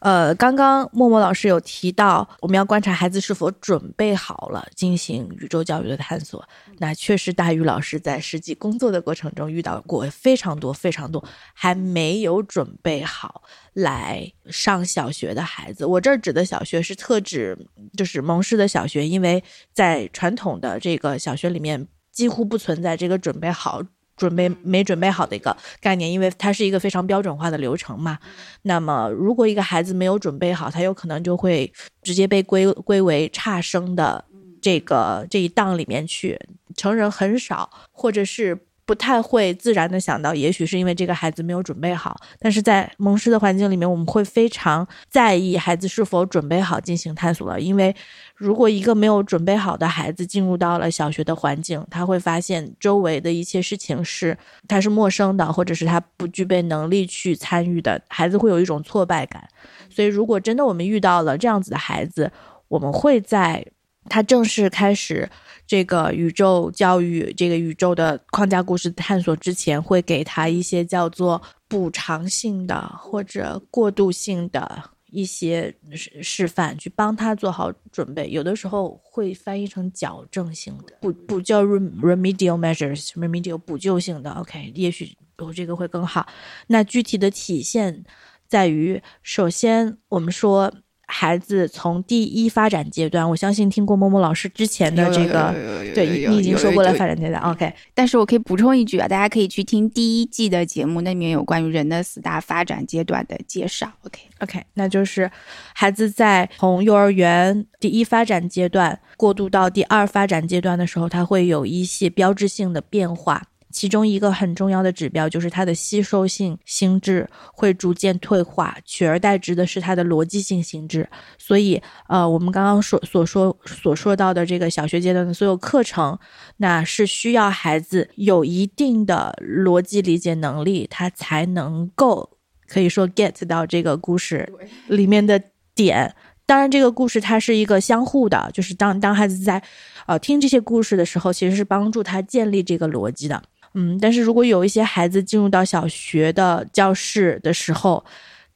呃，刚刚默默老师有提到，我们要观察孩子是否准备好了进行宇宙教育的探索。那确实，大宇老师在实际工作的过程中遇到过非常多、非常多还没有准备好来上小学的孩子。我这儿指的小学是特指就是蒙氏的小学，因为在传统的这个小学里面几乎不存在这个准备好。准备没准备好的一个概念，因为它是一个非常标准化的流程嘛。那么，如果一个孩子没有准备好，他有可能就会直接被归归为差生的这个这一档里面去。成人很少，或者是。不太会自然的想到，也许是因为这个孩子没有准备好。但是在蒙师的环境里面，我们会非常在意孩子是否准备好进行探索了。因为如果一个没有准备好的孩子进入到了小学的环境，他会发现周围的一切事情是他是陌生的，或者是他不具备能力去参与的。孩子会有一种挫败感。所以，如果真的我们遇到了这样子的孩子，我们会在他正式开始。这个宇宙教育，这个宇宙的框架故事探索之前，会给他一些叫做补偿性的或者过渡性的一些示示范，去帮他做好准备。有的时候会翻译成矫正性的，补补救 remedial measures，remedial 补救性的。OK，也许我这个会更好。那具体的体现在于，首先我们说。孩子从第一发展阶段，我相信听过某某老师之前的这个，对你已经说过了发展阶段。OK，但是我可以补充一句啊，大家可以去听第一季的节目，那里面有关于人的四大发展阶段的介绍。OK，OK，那就是孩子在从幼儿园第一发展阶段过渡到第二发展阶段的时候，他会有一些标志性的变化。其中一个很重要的指标就是它的吸收性心智会逐渐退化，取而代之的是它的逻辑性心智。所以，呃，我们刚刚所所说所说到的这个小学阶段的所有课程，那是需要孩子有一定的逻辑理解能力，他才能够可以说 get 到这个故事里面的点。当然，这个故事它是一个相互的，就是当当孩子在呃听这些故事的时候，其实是帮助他建立这个逻辑的。嗯，但是如果有一些孩子进入到小学的教室的时候，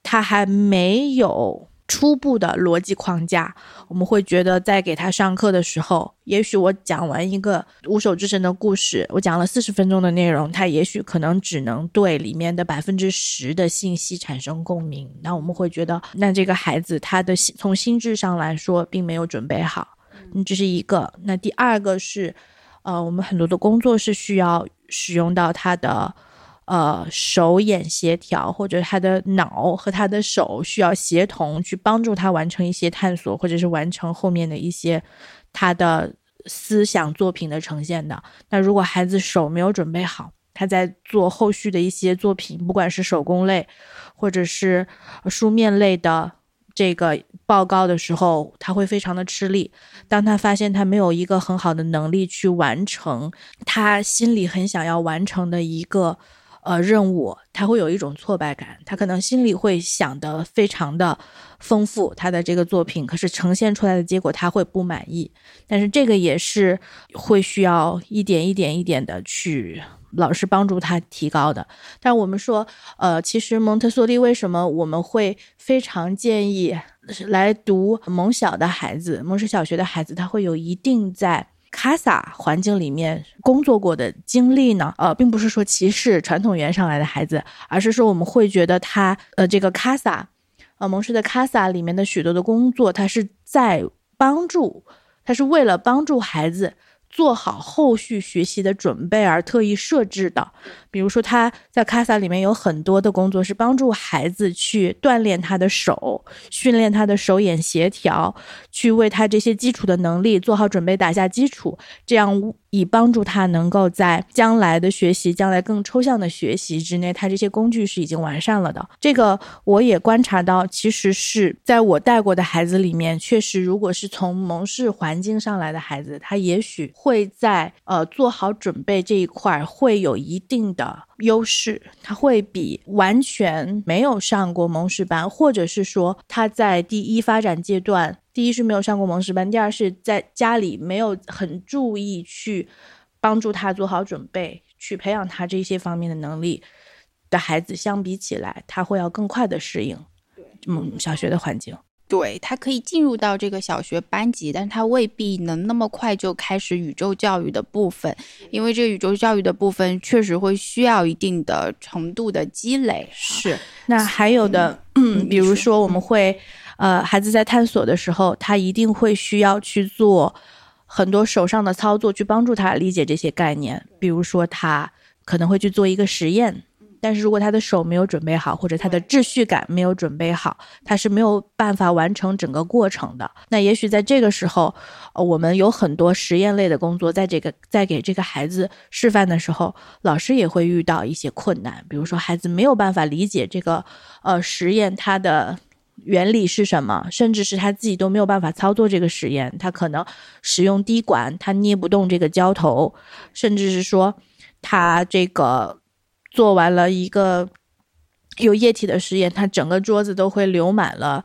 他还没有初步的逻辑框架，我们会觉得在给他上课的时候，也许我讲完一个无手之神的故事，我讲了四十分钟的内容，他也许可能只能对里面的百分之十的信息产生共鸣。那我们会觉得，那这个孩子他的从心智上来说，并没有准备好。嗯，这是一个。那第二个是，呃，我们很多的工作是需要。使用到他的呃手眼协调，或者他的脑和他的手需要协同，去帮助他完成一些探索，或者是完成后面的一些他的思想作品的呈现的。那如果孩子手没有准备好，他在做后续的一些作品，不管是手工类或者是书面类的。这个报告的时候，他会非常的吃力。当他发现他没有一个很好的能力去完成他心里很想要完成的一个呃任务，他会有一种挫败感，他可能心里会想的非常的丰富，他的这个作品，可是呈现出来的结果他会不满意。但是这个也是会需要一点一点一点的去老师帮助他提高的。但我们说，呃，其实蒙特梭利为什么我们会非常建议来读蒙小的孩子，蒙氏小学的孩子，他会有一定在。卡萨环境里面工作过的经历呢？呃，并不是说歧视传统园上来的孩子，而是说我们会觉得他，呃，这个卡萨，呃，蒙氏的卡萨里面的许多的工作，他是在帮助，他是为了帮助孩子。做好后续学习的准备而特意设置的，比如说他在卡萨里面有很多的工作是帮助孩子去锻炼他的手，训练他的手眼协调，去为他这些基础的能力做好准备，打下基础，这样。以帮助他能够在将来的学习、将来更抽象的学习之内，他这些工具是已经完善了的。这个我也观察到，其实是在我带过的孩子里面，确实，如果是从蒙氏环境上来的孩子，他也许会在呃做好准备这一块会有一定的优势，他会比完全没有上过蒙氏班，或者是说他在第一发展阶段。第一是没有上过蒙氏班，第二是在家里没有很注意去帮助他做好准备，去培养他这些方面的能力的孩子相比起来，他会要更快的适应嗯小学的环境。对他可以进入到这个小学班级，但是他未必能那么快就开始宇宙教育的部分，因为这个宇宙教育的部分确实会需要一定的程度的积累。是，那还有的，嗯，比如说我们会。呃，孩子在探索的时候，他一定会需要去做很多手上的操作，去帮助他理解这些概念。比如说，他可能会去做一个实验，但是如果他的手没有准备好，或者他的秩序感没有准备好，他是没有办法完成整个过程的。那也许在这个时候，呃，我们有很多实验类的工作，在这个在给这个孩子示范的时候，老师也会遇到一些困难。比如说，孩子没有办法理解这个呃实验它的。原理是什么？甚至是他自己都没有办法操作这个实验，他可能使用滴管，他捏不动这个胶头，甚至是说他这个做完了一个有液体的实验，它整个桌子都会流满了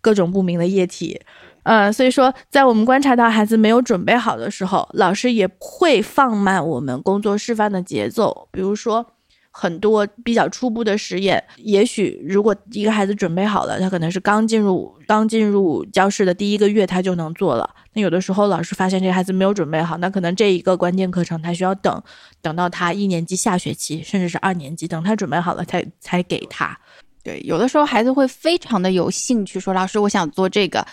各种不明的液体。嗯，所以说，在我们观察到孩子没有准备好的时候，老师也会放慢我们工作示范的节奏，比如说。很多比较初步的实验，也许如果一个孩子准备好了，他可能是刚进入刚进入教室的第一个月，他就能做了。那有的时候老师发现这个孩子没有准备好，那可能这一个关键课程他需要等，等到他一年级下学期，甚至是二年级，等他准备好了才才给他。对，有的时候孩子会非常的有兴趣，说老师，我想做这个。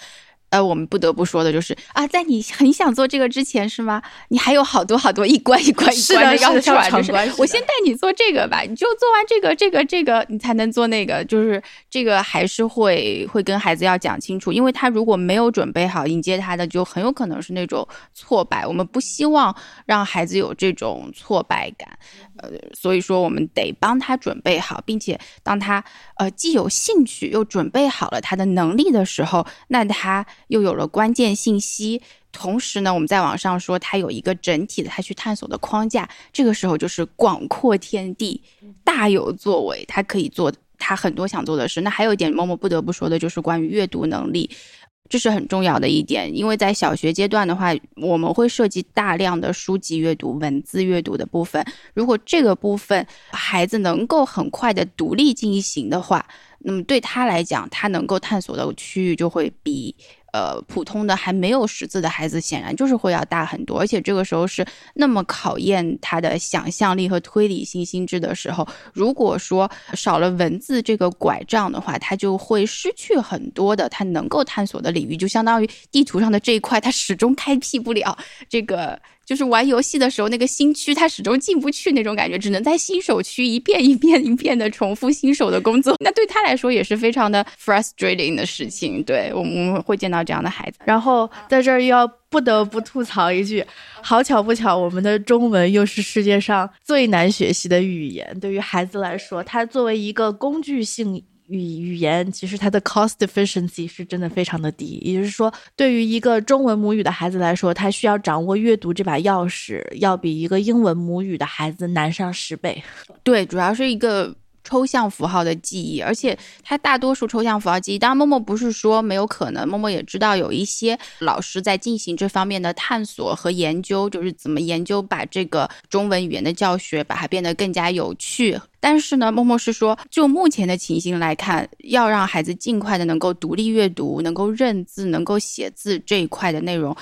呃，我们不得不说的就是啊，在你很想做这个之前，是吗？你还有好多好多一关一关一关的要闯，就是我先带你做这个吧，你就做完这个这个这个，你才能做那个。就是这个还是会会跟孩子要讲清楚，因为他如果没有准备好迎接他的，就很有可能是那种挫败。我们不希望让孩子有这种挫败感。呃，所以说我们得帮他准备好，并且当他呃既有兴趣又准备好了他的能力的时候，那他又有了关键信息。同时呢，我们在网上说他有一个整体的他去探索的框架，这个时候就是广阔天地，大有作为，他可以做他很多想做的事。那还有一点，某某不得不说的就是关于阅读能力。这是很重要的一点，因为在小学阶段的话，我们会涉及大量的书籍阅读、文字阅读的部分。如果这个部分孩子能够很快的独立进行的话，那么对他来讲，他能够探索的区域就会比。呃，普通的还没有识字的孩子，显然就是会要大很多，而且这个时候是那么考验他的想象力和推理性心智的时候。如果说少了文字这个拐杖的话，他就会失去很多的他能够探索的领域，就相当于地图上的这一块，他始终开辟不了这个。就是玩游戏的时候，那个新区他始终进不去那种感觉，只能在新手区一遍一遍一遍的重复新手的工作。那对他来说也是非常的 frustrating 的事情。对我们会见到这样的孩子。然后在这儿又要不得不吐槽一句，好巧不巧，我们的中文又是世界上最难学习的语言。对于孩子来说，它作为一个工具性语语言，其实它的 cost efficiency 是真的非常的低。也就是说，对于一个中文母语的孩子来说，他需要掌握阅读这把钥匙，要比一个英文母语的孩子难上十倍。对，主要是一个。抽象符号的记忆，而且它大多数抽象符号记忆，当然默默不是说没有可能，默默也知道有一些老师在进行这方面的探索和研究，就是怎么研究把这个中文语言的教学把它变得更加有趣。但是呢，默默是说，就目前的情形来看，要让孩子尽快的能够独立阅读、能够认字、能够写字这一块的内容。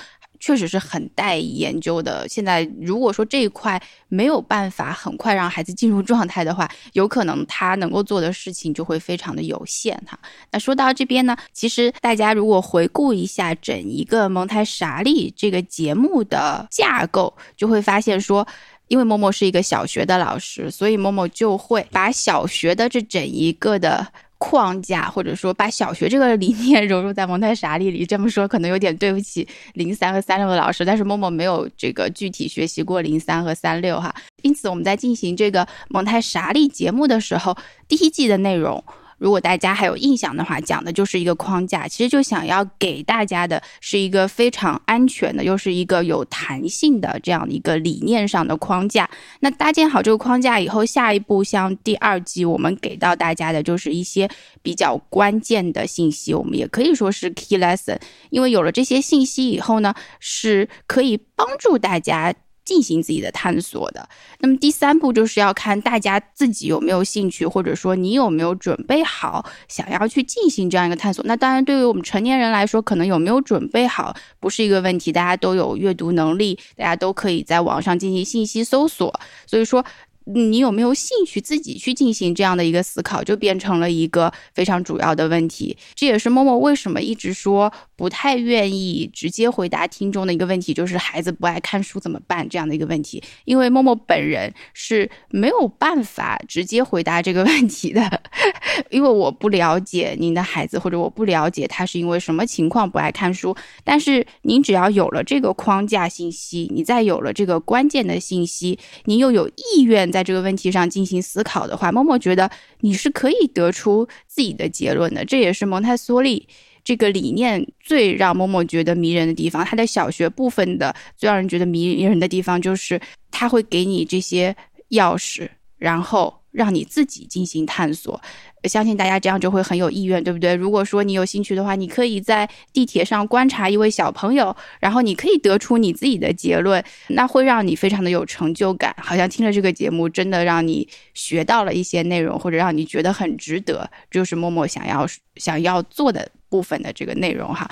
确实是很待研究的。现在如果说这一块没有办法很快让孩子进入状态的话，有可能他能够做的事情就会非常的有限哈。那说到这边呢，其实大家如果回顾一下整一个蒙台傻利这个节目的架构，就会发现说，因为默默是一个小学的老师，所以默默就会把小学的这整一个的。框架，或者说把小学这个理念融入在蒙太莎利里，这么说可能有点对不起零三和三六的老师，但是默默没有这个具体学习过零三和三六哈，因此我们在进行这个蒙太莎利节目的时候，第一季的内容。如果大家还有印象的话，讲的就是一个框架，其实就想要给大家的是一个非常安全的，又是一个有弹性的这样的一个理念上的框架。那搭建好这个框架以后，下一步像第二季我们给到大家的就是一些比较关键的信息，我们也可以说是 key lesson，因为有了这些信息以后呢，是可以帮助大家。进行自己的探索的。那么第三步就是要看大家自己有没有兴趣，或者说你有没有准备好想要去进行这样一个探索。那当然，对于我们成年人来说，可能有没有准备好不是一个问题，大家都有阅读能力，大家都可以在网上进行信息搜索。所以说。你有没有兴趣自己去进行这样的一个思考，就变成了一个非常主要的问题。这也是默默为什么一直说不太愿意直接回答听众的一个问题，就是孩子不爱看书怎么办这样的一个问题。因为默默本人是没有办法直接回答这个问题的，因为我不了解您的孩子，或者我不了解他是因为什么情况不爱看书。但是您只要有了这个框架信息，你再有了这个关键的信息，您又有意愿。在这个问题上进行思考的话，默默觉得你是可以得出自己的结论的。这也是蒙台梭利这个理念最让默默觉得迷人的地方。他的小学部分的最让人觉得迷人的地方，就是他会给你这些钥匙，然后让你自己进行探索。相信大家这样就会很有意愿，对不对？如果说你有兴趣的话，你可以在地铁上观察一位小朋友，然后你可以得出你自己的结论，那会让你非常的有成就感，好像听了这个节目真的让你学到了一些内容，或者让你觉得很值得，就是默默想要想要做的部分的这个内容哈。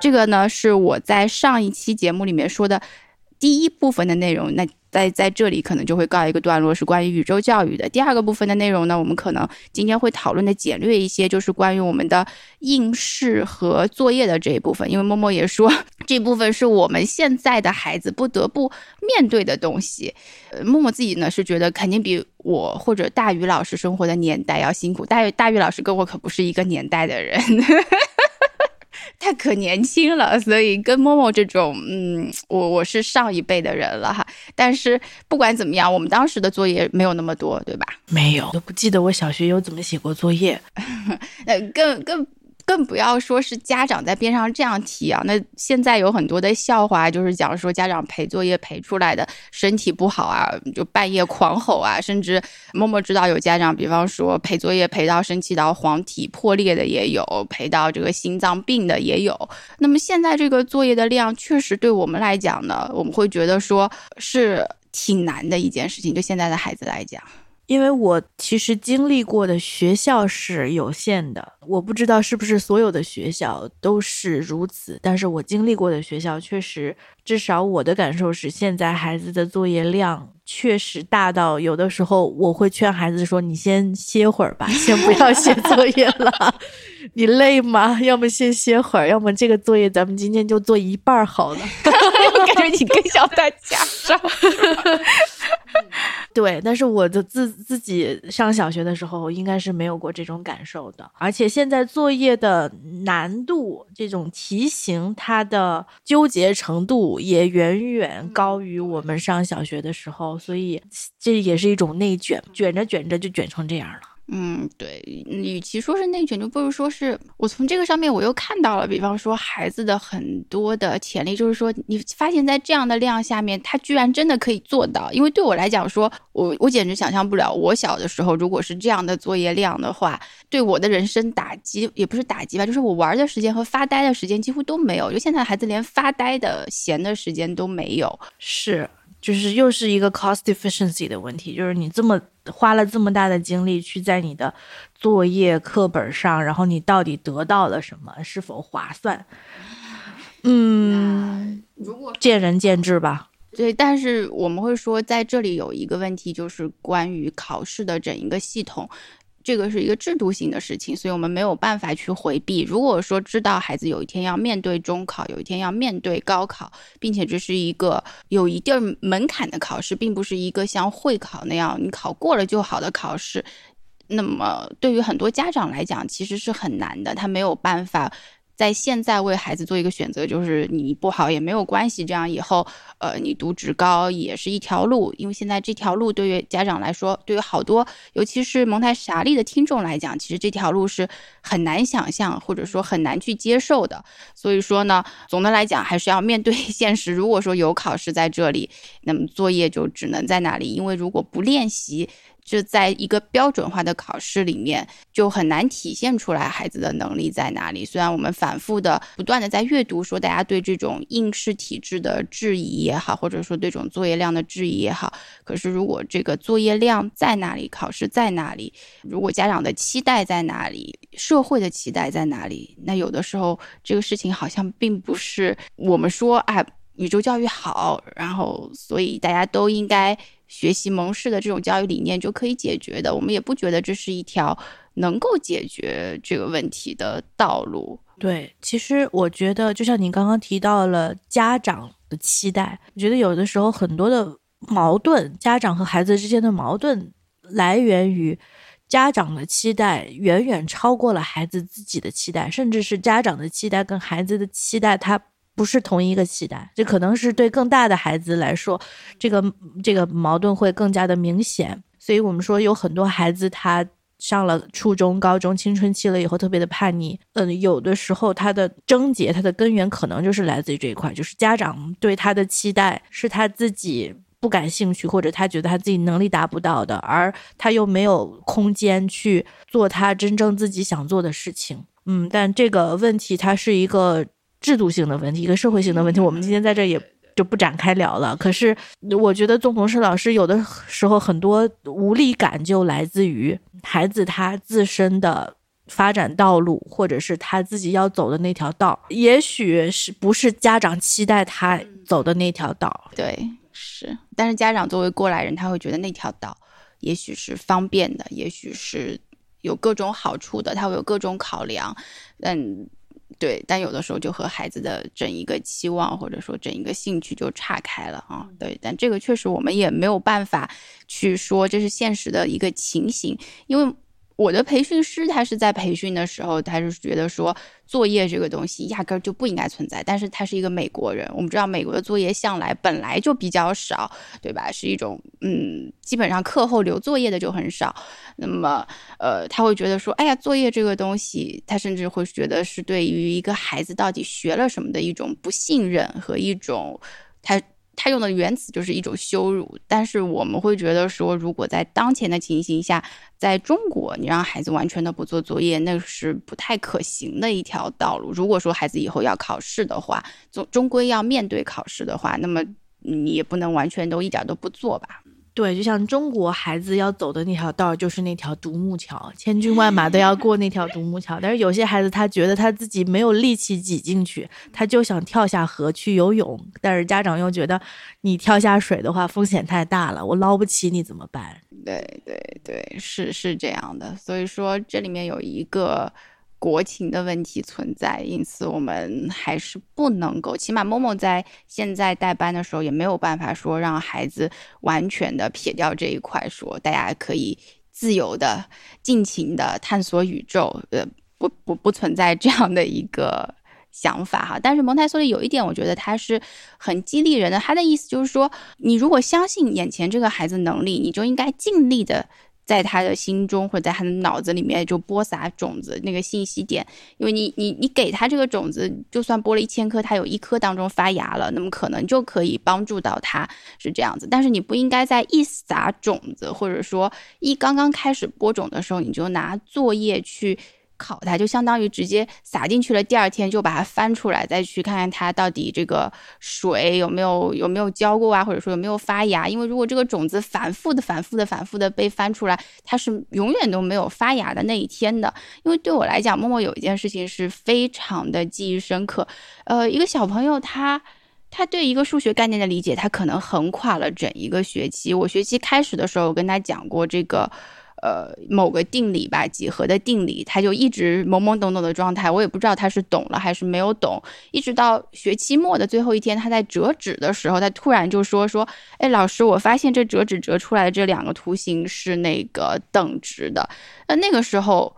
这个呢是我在上一期节目里面说的第一部分的内容，那。在在这里可能就会告一个段落，是关于宇宙教育的第二个部分的内容呢。我们可能今天会讨论的简略一些，就是关于我们的应试和作业的这一部分。因为默默也说，这部分是我们现在的孩子不得不面对的东西。默默自己呢是觉得肯定比我或者大宇老师生活的年代要辛苦。大宇大宇老师跟我可不是一个年代的人。他可年轻了，所以跟默默这种，嗯，我我是上一辈的人了哈。但是不管怎么样，我们当时的作业没有那么多，对吧？没有，都不记得我小学有怎么写过作业。呃，更更。更不要说是家长在边上这样提啊！那现在有很多的笑话，就是讲说家长陪作业陪出来的身体不好啊，就半夜狂吼啊，甚至默默知道有家长，比方说陪作业陪到生气到黄体破裂的也有，陪到这个心脏病的也有。那么现在这个作业的量，确实对我们来讲呢，我们会觉得说是挺难的一件事情，对现在的孩子来讲。因为我其实经历过的学校是有限的，我不知道是不是所有的学校都是如此，但是我经历过的学校确实，至少我的感受是，现在孩子的作业量确实大到有的时候我会劝孩子说：“你先歇会儿吧，先不要写作业了，你累吗？要么先歇会儿，要么这个作业咱们今天就做一半好了。”我感觉你更像在家长。对，但是我的自自己上小学的时候，应该是没有过这种感受的。而且现在作业的难度，这种题型，它的纠结程度也远远高于我们上小学的时候，所以这也是一种内卷，卷着卷着就卷成这样了。嗯，对，与其说是内卷，就不如说是我从这个上面我又看到了，比方说孩子的很多的潜力，就是说你发现在这样的量下面，他居然真的可以做到。因为对我来讲，说我我简直想象不了，我小的时候如果是这样的作业量的话，对我的人生打击也不是打击吧，就是我玩的时间和发呆的时间几乎都没有。就现在孩子连发呆的闲的时间都没有，是。就是又是一个 cost efficiency 的问题，就是你这么花了这么大的精力去在你的作业课本上，然后你到底得到了什么？是否划算？嗯，如果见仁见智吧。对，但是我们会说，在这里有一个问题，就是关于考试的整一个系统。这个是一个制度性的事情，所以我们没有办法去回避。如果说知道孩子有一天要面对中考，有一天要面对高考，并且这是一个有一定门槛的考试，并不是一个像会考那样你考过了就好的考试，那么对于很多家长来讲，其实是很难的，他没有办法。在现在为孩子做一个选择，就是你不好也没有关系，这样以后，呃，你读职高也是一条路。因为现在这条路对于家长来说，对于好多，尤其是蒙台傻利的听众来讲，其实这条路是很难想象或者说很难去接受的。所以说呢，总的来讲还是要面对 现实。如果说有考试在这里，那么作业就只能在那里，因为如果不练习。就在一个标准化的考试里面，就很难体现出来孩子的能力在哪里。虽然我们反复的、不断的在阅读，说大家对这种应试体制的质疑也好，或者说对这种作业量的质疑也好，可是如果这个作业量在哪里，考试在哪里，如果家长的期待在哪里，社会的期待在哪里，那有的时候这个事情好像并不是我们说啊，宇宙教育好，然后所以大家都应该。学习蒙氏的这种教育理念就可以解决的，我们也不觉得这是一条能够解决这个问题的道路。对，其实我觉得，就像你刚刚提到了家长的期待，我觉得有的时候很多的矛盾，家长和孩子之间的矛盾，来源于家长的期待远远超过了孩子自己的期待，甚至是家长的期待跟孩子的期待，他。不是同一个期待，这可能是对更大的孩子来说，这个这个矛盾会更加的明显。所以我们说，有很多孩子他上了初中、高中、青春期了以后，特别的叛逆。嗯，有的时候他的症结、他的根源可能就是来自于这一块，就是家长对他的期待是他自己不感兴趣，或者他觉得他自己能力达不到的，而他又没有空间去做他真正自己想做的事情。嗯，但这个问题它是一个。制度性的问题，一个社会性的问题，我们今天在这也就不展开聊了。可是，我觉得宗鹏师老师有的时候很多无力感就来自于孩子他自身的发展道路，或者是他自己要走的那条道，也许是不是家长期待他走的那条道？对，是。但是家长作为过来人，他会觉得那条道也许是方便的，也许是有各种好处的，他会有各种考量。嗯。对，但有的时候就和孩子的整一个期望或者说整一个兴趣就岔开了啊。对，但这个确实我们也没有办法去说这是现实的一个情形，因为。我的培训师，他是在培训的时候，他是觉得说作业这个东西压根儿就不应该存在。但是他是一个美国人，我们知道美国的作业向来本来就比较少，对吧？是一种嗯，基本上课后留作业的就很少。那么，呃，他会觉得说，哎呀，作业这个东西，他甚至会觉得是对于一个孩子到底学了什么的一种不信任和一种他。他用的原词就是一种羞辱，但是我们会觉得说，如果在当前的情形下，在中国，你让孩子完全的不做作业，那是不太可行的一条道路。如果说孩子以后要考试的话，总终归要面对考试的话，那么你也不能完全都一点都不做吧。对，就像中国孩子要走的那条道，就是那条独木桥，千军万马都要过那条独木桥。但是有些孩子他觉得他自己没有力气挤进去，他就想跳下河去游泳。但是家长又觉得你跳下水的话风险太大了，我捞不起你怎么办？对对对，是是这样的。所以说这里面有一个。国情的问题存在，因此我们还是不能够，起码某某在现在带班的时候也没有办法说让孩子完全的撇掉这一块，说大家可以自由的、尽情的探索宇宙，呃，不不不存在这样的一个想法哈。但是蒙台梭利有一点，我觉得他是很激励人的，他的意思就是说，你如果相信眼前这个孩子能力，你就应该尽力的。在他的心中或者在他的脑子里面就播撒种子那个信息点，因为你你你给他这个种子，就算播了一千颗，他有一颗当中发芽了，那么可能就可以帮助到他，是这样子。但是你不应该在一撒种子，或者说一刚刚开始播种的时候，你就拿作业去。烤它就相当于直接撒进去了，第二天就把它翻出来，再去看看它到底这个水有没有有没有浇过啊，或者说有没有发芽。因为如果这个种子反复的、反复的、反复的被翻出来，它是永远都没有发芽的那一天的。因为对我来讲，默默有一件事情是非常的记忆深刻。呃，一个小朋友他他对一个数学概念的理解，他可能横跨了整一个学期。我学期开始的时候，我跟他讲过这个。呃，某个定理吧，几何的定理，他就一直懵懵懂懂的状态，我也不知道他是懂了还是没有懂。一直到学期末的最后一天，他在折纸的时候，他突然就说说，哎，老师，我发现这折纸折出来的这两个图形是那个等值的。那那个时候。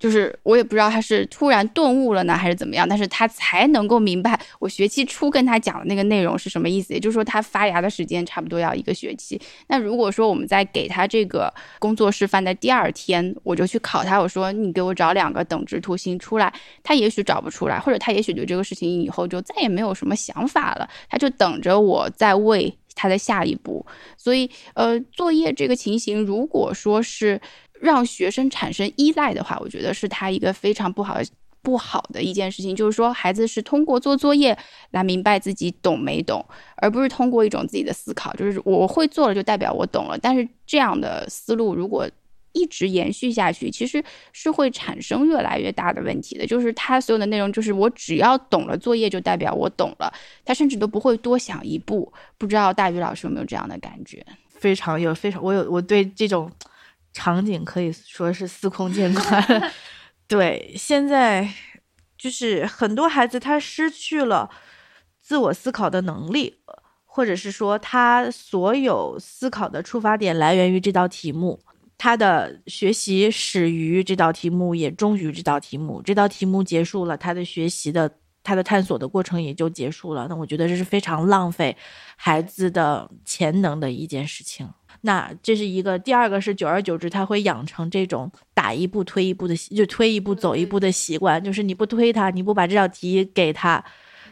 就是我也不知道他是突然顿悟了呢，还是怎么样，但是他才能够明白我学期初跟他讲的那个内容是什么意思。也就是说，他发芽的时间差不多要一个学期。那如果说我们在给他这个工作示范的第二天，我就去考他，我说你给我找两个等值图形出来，他也许找不出来，或者他也许对这个事情以后就再也没有什么想法了，他就等着我再为他的下一步。所以，呃，作业这个情形，如果说是。让学生产生依赖的话，我觉得是他一个非常不好不好的一件事情。就是说，孩子是通过做作业来明白自己懂没懂，而不是通过一种自己的思考，就是我会做了就代表我懂了。但是这样的思路如果一直延续下去，其实是会产生越来越大的问题的。就是他所有的内容，就是我只要懂了作业就代表我懂了，他甚至都不会多想一步。不知道大鱼老师有没有这样的感觉？非常有，非常我有我对这种。场景可以说是司空见惯，对，现在就是很多孩子他失去了自我思考的能力，或者是说他所有思考的出发点来源于这道题目，他的学习始于这道题目，也终于这道题目，这道题目结束了，他的学习的他的探索的过程也就结束了。那我觉得这是非常浪费孩子的潜能的一件事情。那这是一个，第二个是久而久之，他会养成这种打一步推一步的，就推一步走一步的习惯。就是你不推他，你不把这道题给他，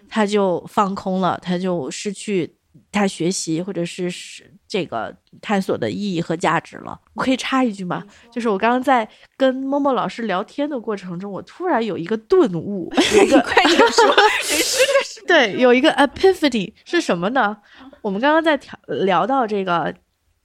他就放空了，他就失去他学习或者是是这个探索的意义和价值了。我可以插一句吗？就是我刚刚在跟默默老师聊天的过程中，我突然有一个顿悟，有一个快点说，人生的对，有一个 epiphany 是什么呢？我们刚刚在聊聊到这个。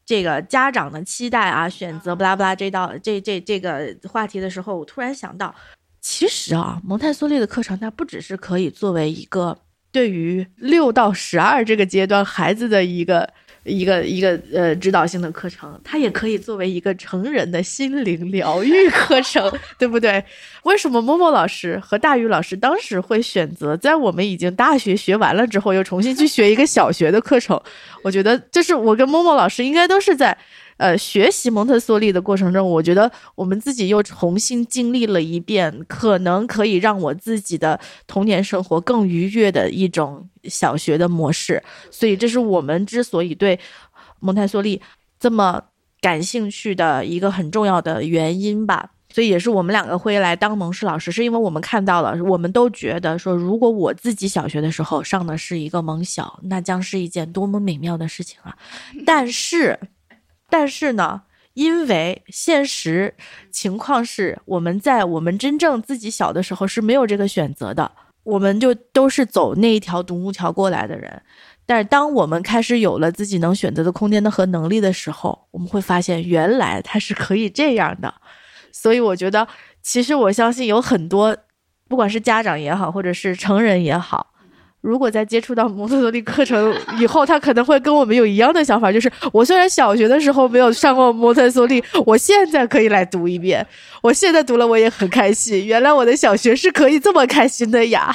这个家长的期待啊，选择不拉不拉这道这这这个话题的时候，我突然想到，其实啊，蒙太梭利的课程它不只是可以作为一个对于六到十二这个阶段孩子的一个。一个一个呃指导性的课程，它也可以作为一个成人的心灵疗愈 课程，对不对？为什么默默老师和大宇老师当时会选择在我们已经大学学完了之后，又重新去学一个小学的课程？我觉得，就是我跟默默老师应该都是在。呃，学习蒙特梭利的过程中，我觉得我们自己又重新经历了一遍，可能可以让我自己的童年生活更愉悦的一种小学的模式。所以，这是我们之所以对蒙台梭利这么感兴趣的一个很重要的原因吧。所以，也是我们两个会来当蒙氏老师，是因为我们看到了，我们都觉得说，如果我自己小学的时候上的是一个蒙小，那将是一件多么美妙的事情啊！但是。但是呢，因为现实情况是，我们在我们真正自己小的时候是没有这个选择的，我们就都是走那一条独木桥过来的人。但是，当我们开始有了自己能选择的空间的和能力的时候，我们会发现，原来它是可以这样的。所以，我觉得，其实我相信有很多，不管是家长也好，或者是成人也好。如果在接触到蒙特梭利课程以后，他可能会跟我们有一样的想法，就是我虽然小学的时候没有上过蒙特梭利，我现在可以来读一遍。我现在读了，我也很开心。原来我的小学是可以这么开心的呀！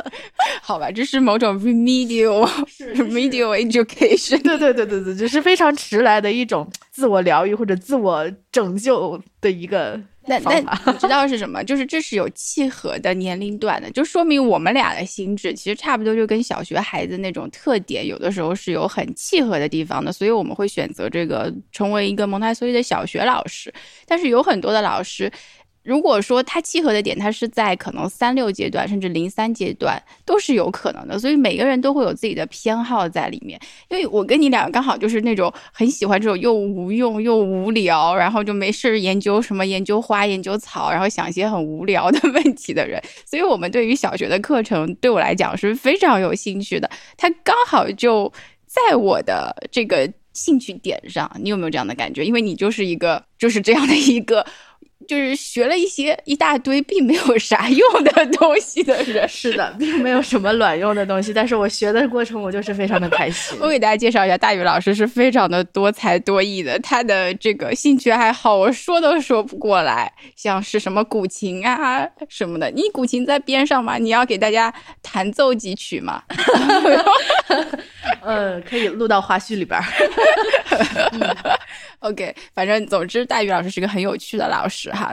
好吧，这是某种 remedial remedial education。对对对对对，就是非常迟来的一种自我疗愈或者自我拯救的一个那那你知道是什么？就是这是有契合的年龄段的，就说明我们俩的心智其实差不多，就跟小学孩子那种特点，有的时候是有很契合的地方的，所以我们会选择这个成为一个蒙台梭利的小学老师。但是有很多的老师。如果说它契合的点，它是在可能三六阶段，甚至零三阶段都是有可能的，所以每个人都会有自己的偏好在里面。因为我跟你俩刚好就是那种很喜欢这种又无用又无聊，然后就没事研究什么研究花、研究草，然后想一些很无聊的 问题的人。所以我们对于小学的课程，对我来讲是非常有兴趣的。它刚好就在我的这个兴趣点上。你有没有这样的感觉？因为你就是一个就是这样的一个。就是学了一些一大堆并没有啥 用的东西的人，是的，并没有什么卵用的东西。但是我学的过程，我就是非常的开心。我给大家介绍一下，大宇老师是非常的多才多艺的，他的这个兴趣爱好我说都说不过来，像是什么古琴啊什么的。你古琴在边上吗？你要给大家弹奏几曲吗？呃，可以录到花絮里边。OK，反正总之，大宇老师是个很有趣的老师哈。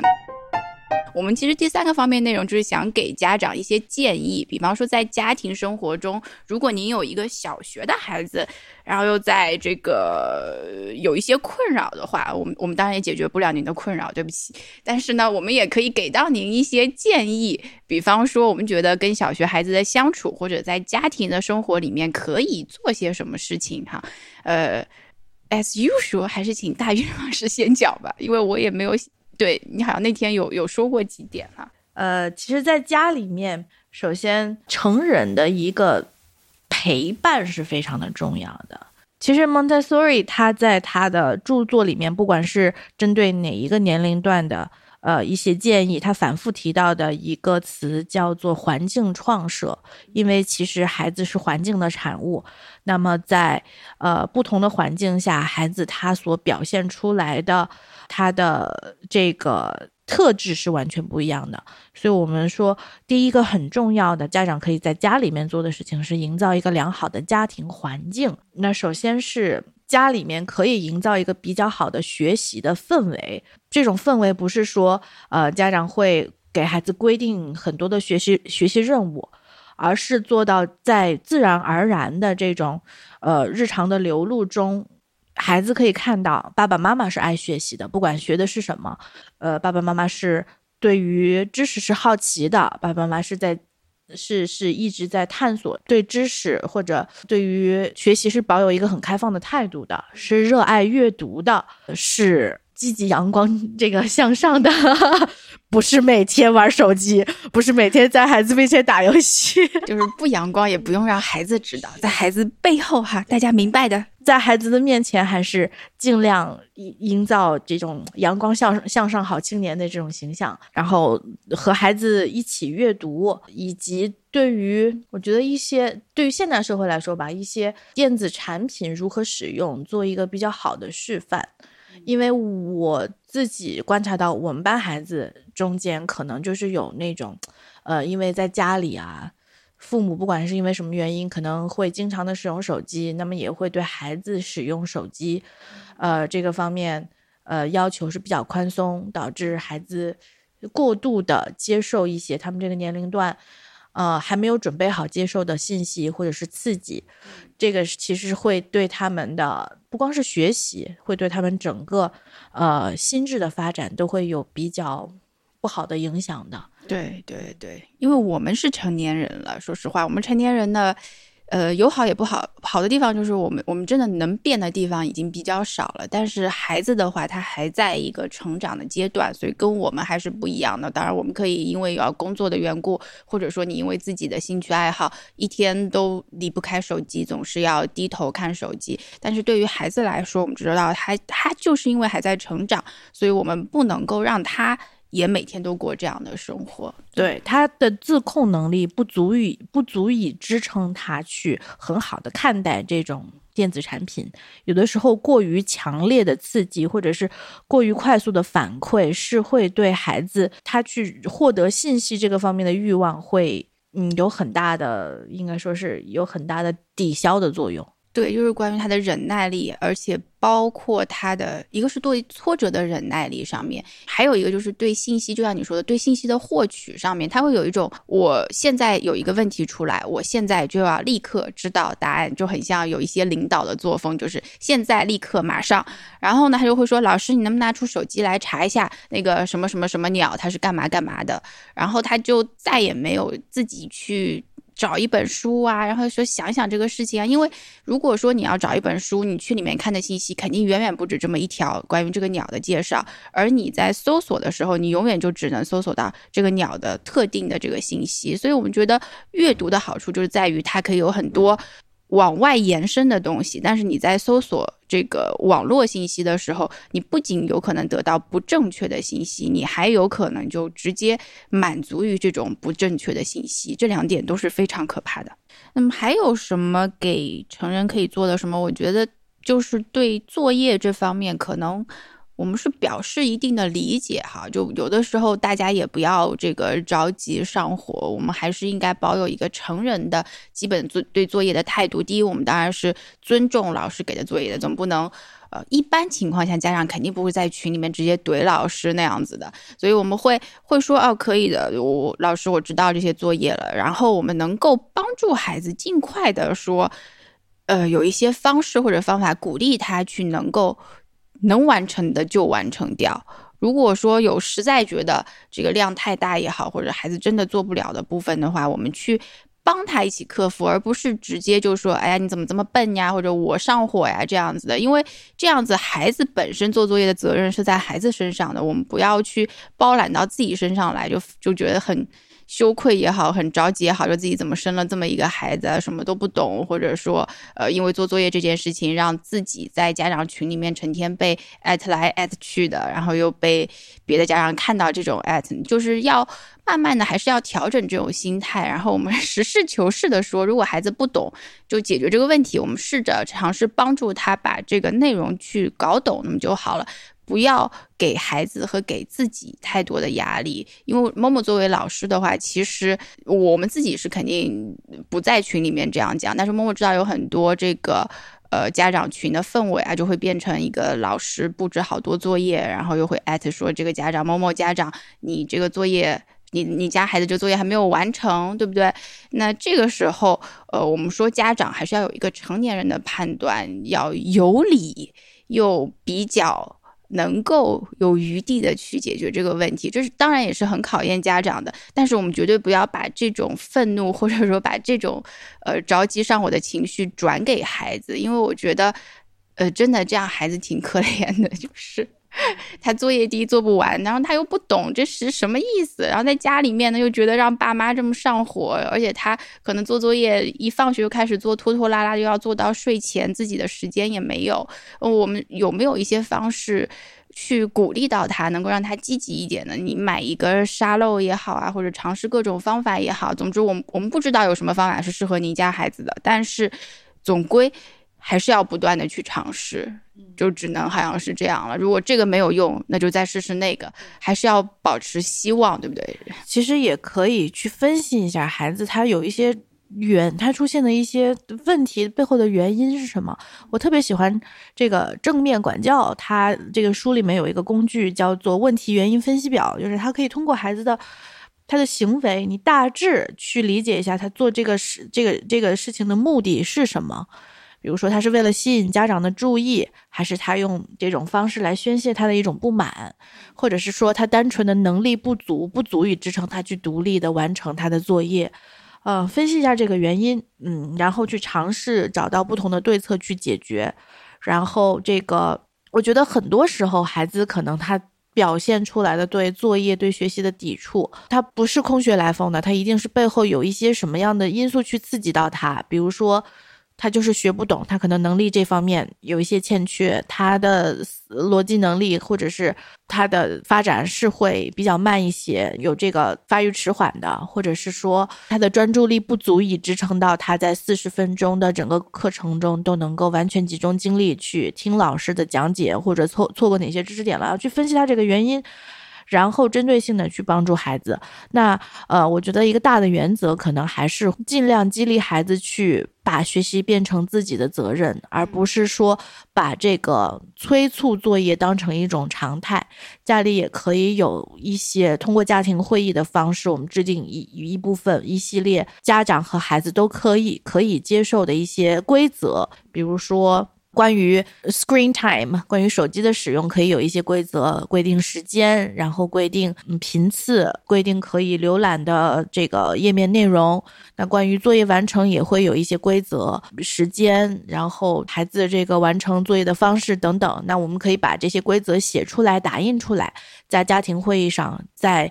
我们其实第三个方面内容就是想给家长一些建议，比方说在家庭生活中，如果您有一个小学的孩子，然后又在这个有一些困扰的话，我们我们当然也解决不了您的困扰，对不起。但是呢，我们也可以给到您一些建议，比方说我们觉得跟小学孩子的相处，或者在家庭的生活里面可以做些什么事情哈。呃，as usual，还是请大云老师先讲吧，因为我也没有。对你好像那天有有说过几点哈，呃，其实，在家里面，首先成人的一个陪伴是非常的重要的。其实，Montessori 他在他的著作里面，不管是针对哪一个年龄段的。呃，一些建议，他反复提到的一个词叫做环境创设，因为其实孩子是环境的产物，那么在呃不同的环境下，孩子他所表现出来的他的这个特质是完全不一样的，所以我们说第一个很重要的家长可以在家里面做的事情是营造一个良好的家庭环境。那首先是。家里面可以营造一个比较好的学习的氛围，这种氛围不是说，呃，家长会给孩子规定很多的学习学习任务，而是做到在自然而然的这种，呃，日常的流露中，孩子可以看到爸爸妈妈是爱学习的，不管学的是什么，呃，爸爸妈妈是对于知识是好奇的，爸爸妈妈是在。是是一直在探索，对知识或者对于学习是保有一个很开放的态度的，是热爱阅读的，是积极阳光这个向上的，不是每天玩手机，不是每天在孩子面前打游戏，就是不阳光也不用让孩子知道，在孩子背后哈，大家明白的。在孩子的面前，还是尽量营营造这种阳光向向上好青年的这种形象，然后和孩子一起阅读，以及对于我觉得一些对于现代社会来说吧，一些电子产品如何使用，做一个比较好的示范。因为我自己观察到，我们班孩子中间可能就是有那种，呃，因为在家里啊。父母不管是因为什么原因，可能会经常的使用手机，那么也会对孩子使用手机，呃，这个方面，呃，要求是比较宽松，导致孩子过度的接受一些他们这个年龄段，呃，还没有准备好接受的信息或者是刺激，这个其实会对他们的不光是学习，会对他们整个呃心智的发展都会有比较不好的影响的。对对对，因为我们是成年人了，说实话，我们成年人呢，呃，有好也不好。好的地方就是我们我们真的能变的地方已经比较少了，但是孩子的话，他还在一个成长的阶段，所以跟我们还是不一样的。当然，我们可以因为要工作的缘故，或者说你因为自己的兴趣爱好，一天都离不开手机，总是要低头看手机。但是对于孩子来说，我们知道他他就是因为还在成长，所以我们不能够让他。也每天都过这样的生活，对他的自控能力不足以不足以支撑他去很好的看待这种电子产品。有的时候过于强烈的刺激或者是过于快速的反馈，是会对孩子他去获得信息这个方面的欲望会嗯有很大的，应该说是有很大的抵消的作用。对，就是关于他的忍耐力，而且包括他的一个是对挫折的忍耐力上面，还有一个就是对信息，就像你说的，对信息的获取上面，他会有一种我现在有一个问题出来，我现在就要立刻知道答案，就很像有一些领导的作风，就是现在立刻马上。然后呢，他就会说：“老师，你能不能拿出手机来查一下那个什么什么什么鸟，它是干嘛干嘛的？”然后他就再也没有自己去。找一本书啊，然后说想想这个事情啊，因为如果说你要找一本书，你去里面看的信息肯定远远不止这么一条关于这个鸟的介绍，而你在搜索的时候，你永远就只能搜索到这个鸟的特定的这个信息。所以我们觉得阅读的好处就是在于它可以有很多。往外延伸的东西，但是你在搜索这个网络信息的时候，你不仅有可能得到不正确的信息，你还有可能就直接满足于这种不正确的信息，这两点都是非常可怕的。那么还有什么给成人可以做的什么？我觉得就是对作业这方面可能。我们是表示一定的理解哈，就有的时候大家也不要这个着急上火，我们还是应该保有一个成人的基本作对作业的态度。第一，我们当然是尊重老师给的作业的，总不能呃一般情况下家长肯定不会在群里面直接怼老师那样子的，所以我们会会说哦可以的，我老师我知道这些作业了，然后我们能够帮助孩子尽快的说，呃有一些方式或者方法鼓励他去能够。能完成的就完成掉。如果说有实在觉得这个量太大也好，或者孩子真的做不了的部分的话，我们去帮他一起克服，而不是直接就说：“哎呀，你怎么这么笨呀？”或者“我上火呀”这样子的。因为这样子，孩子本身做作业的责任是在孩子身上的，我们不要去包揽到自己身上来，就就觉得很。羞愧也好，很着急也好，说自己怎么生了这么一个孩子，什么都不懂，或者说，呃，因为做作业这件事情，让自己在家长群里面成天被艾特来艾特去的，然后又被别的家长看到这种艾特，就是要慢慢的，还是要调整这种心态，然后我们实事求是的说，如果孩子不懂，就解决这个问题，我们试着尝试帮助他把这个内容去搞懂，那么就好了。不要给孩子和给自己太多的压力，因为某某作为老师的话，其实我们自己是肯定不在群里面这样讲，但是默默知道有很多这个呃家长群的氛围啊，就会变成一个老师布置好多作业，然后又会艾特说这个家长某某家长，你这个作业，你你家孩子这作业还没有完成，对不对？那这个时候，呃，我们说家长还是要有一个成年人的判断，要有理又比较。能够有余地的去解决这个问题，就是当然也是很考验家长的。但是我们绝对不要把这种愤怒或者说把这种呃着急上火的情绪转给孩子，因为我觉得，呃，真的这样孩子挺可怜的，就是。他作业第一做不完，然后他又不懂这是什么意思，然后在家里面呢又觉得让爸妈这么上火，而且他可能做作业一放学就开始做，拖拖拉拉又要做到睡前，自己的时间也没有。我们有没有一些方式去鼓励到他，能够让他积极一点呢？你买一个沙漏也好啊，或者尝试各种方法也好，总之我们我们不知道有什么方法是适合您家孩子的，但是总归。还是要不断的去尝试，就只能好像是这样了。如果这个没有用，那就再试试那个。还是要保持希望，对不对？其实也可以去分析一下孩子他有一些原他出现的一些问题背后的原因是什么。我特别喜欢这个正面管教，他这个书里面有一个工具叫做问题原因分析表，就是他可以通过孩子的他的行为，你大致去理解一下他做这个事这个这个事情的目的是什么。比如说，他是为了吸引家长的注意，还是他用这种方式来宣泄他的一种不满，或者是说他单纯的能力不足，不足以支撑他去独立的完成他的作业。呃，分析一下这个原因，嗯，然后去尝试找到不同的对策去解决。然后，这个我觉得很多时候孩子可能他表现出来的对作业、对学习的抵触，他不是空穴来风的，他一定是背后有一些什么样的因素去刺激到他，比如说。他就是学不懂，他可能能力这方面有一些欠缺，他的逻辑能力或者是他的发展是会比较慢一些，有这个发育迟缓的，或者是说他的专注力不足以支撑到他在四十分钟的整个课程中都能够完全集中精力去听老师的讲解，或者错错过哪些知识点了，要去分析他这个原因。然后针对性的去帮助孩子。那呃，我觉得一个大的原则可能还是尽量激励孩子去把学习变成自己的责任，而不是说把这个催促作业当成一种常态。家里也可以有一些通过家庭会议的方式，我们制定一一部分一系列家长和孩子都可以可以接受的一些规则，比如说。关于 screen time，关于手机的使用，可以有一些规则，规定时间，然后规定频次，规定可以浏览的这个页面内容。那关于作业完成，也会有一些规则，时间，然后孩子这个完成作业的方式等等。那我们可以把这些规则写出来，打印出来，在家庭会议上，在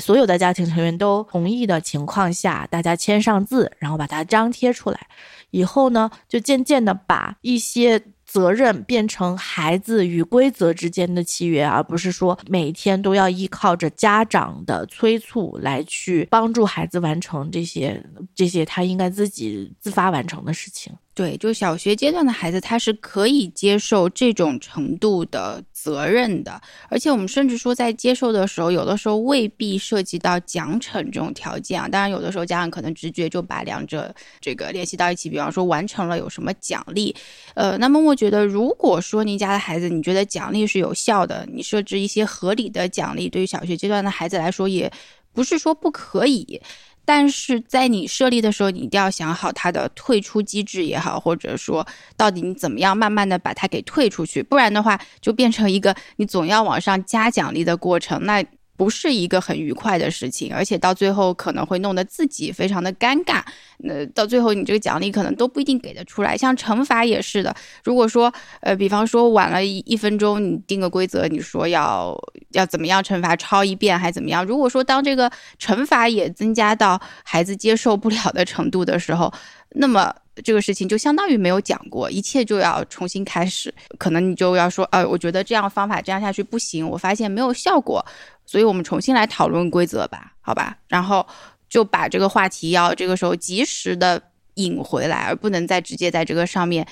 所有的家庭成员都同意的情况下，大家签上字，然后把它张贴出来。以后呢，就渐渐的把一些责任变成孩子与规则之间的契约，而不是说每天都要依靠着家长的催促来去帮助孩子完成这些这些他应该自己自发完成的事情。对，就小学阶段的孩子，他是可以接受这种程度的责任的，而且我们甚至说，在接受的时候，有的时候未必涉及到奖惩这种条件啊。当然，有的时候家长可能直觉就把两者这个联系到一起，比方说完成了有什么奖励。呃，那么我觉得，如果说您家的孩子，你觉得奖励是有效的，你设置一些合理的奖励，对于小学阶段的孩子来说，也不是说不可以。但是在你设立的时候，你一定要想好它的退出机制也好，或者说到底你怎么样慢慢的把它给退出去，不然的话就变成一个你总要往上加奖励的过程。那。不是一个很愉快的事情，而且到最后可能会弄得自己非常的尴尬。那到最后你这个奖励可能都不一定给得出来。像惩罚也是的，如果说呃，比方说晚了一一分钟，你定个规则，你说要要怎么样惩罚，抄一遍还怎么样？如果说当这个惩罚也增加到孩子接受不了的程度的时候，那么。这个事情就相当于没有讲过，一切就要重新开始。可能你就要说，呃，我觉得这样方法这样下去不行，我发现没有效果，所以我们重新来讨论规则吧，好吧？然后就把这个话题要这个时候及时的引回来，而不能再直接在这个上面。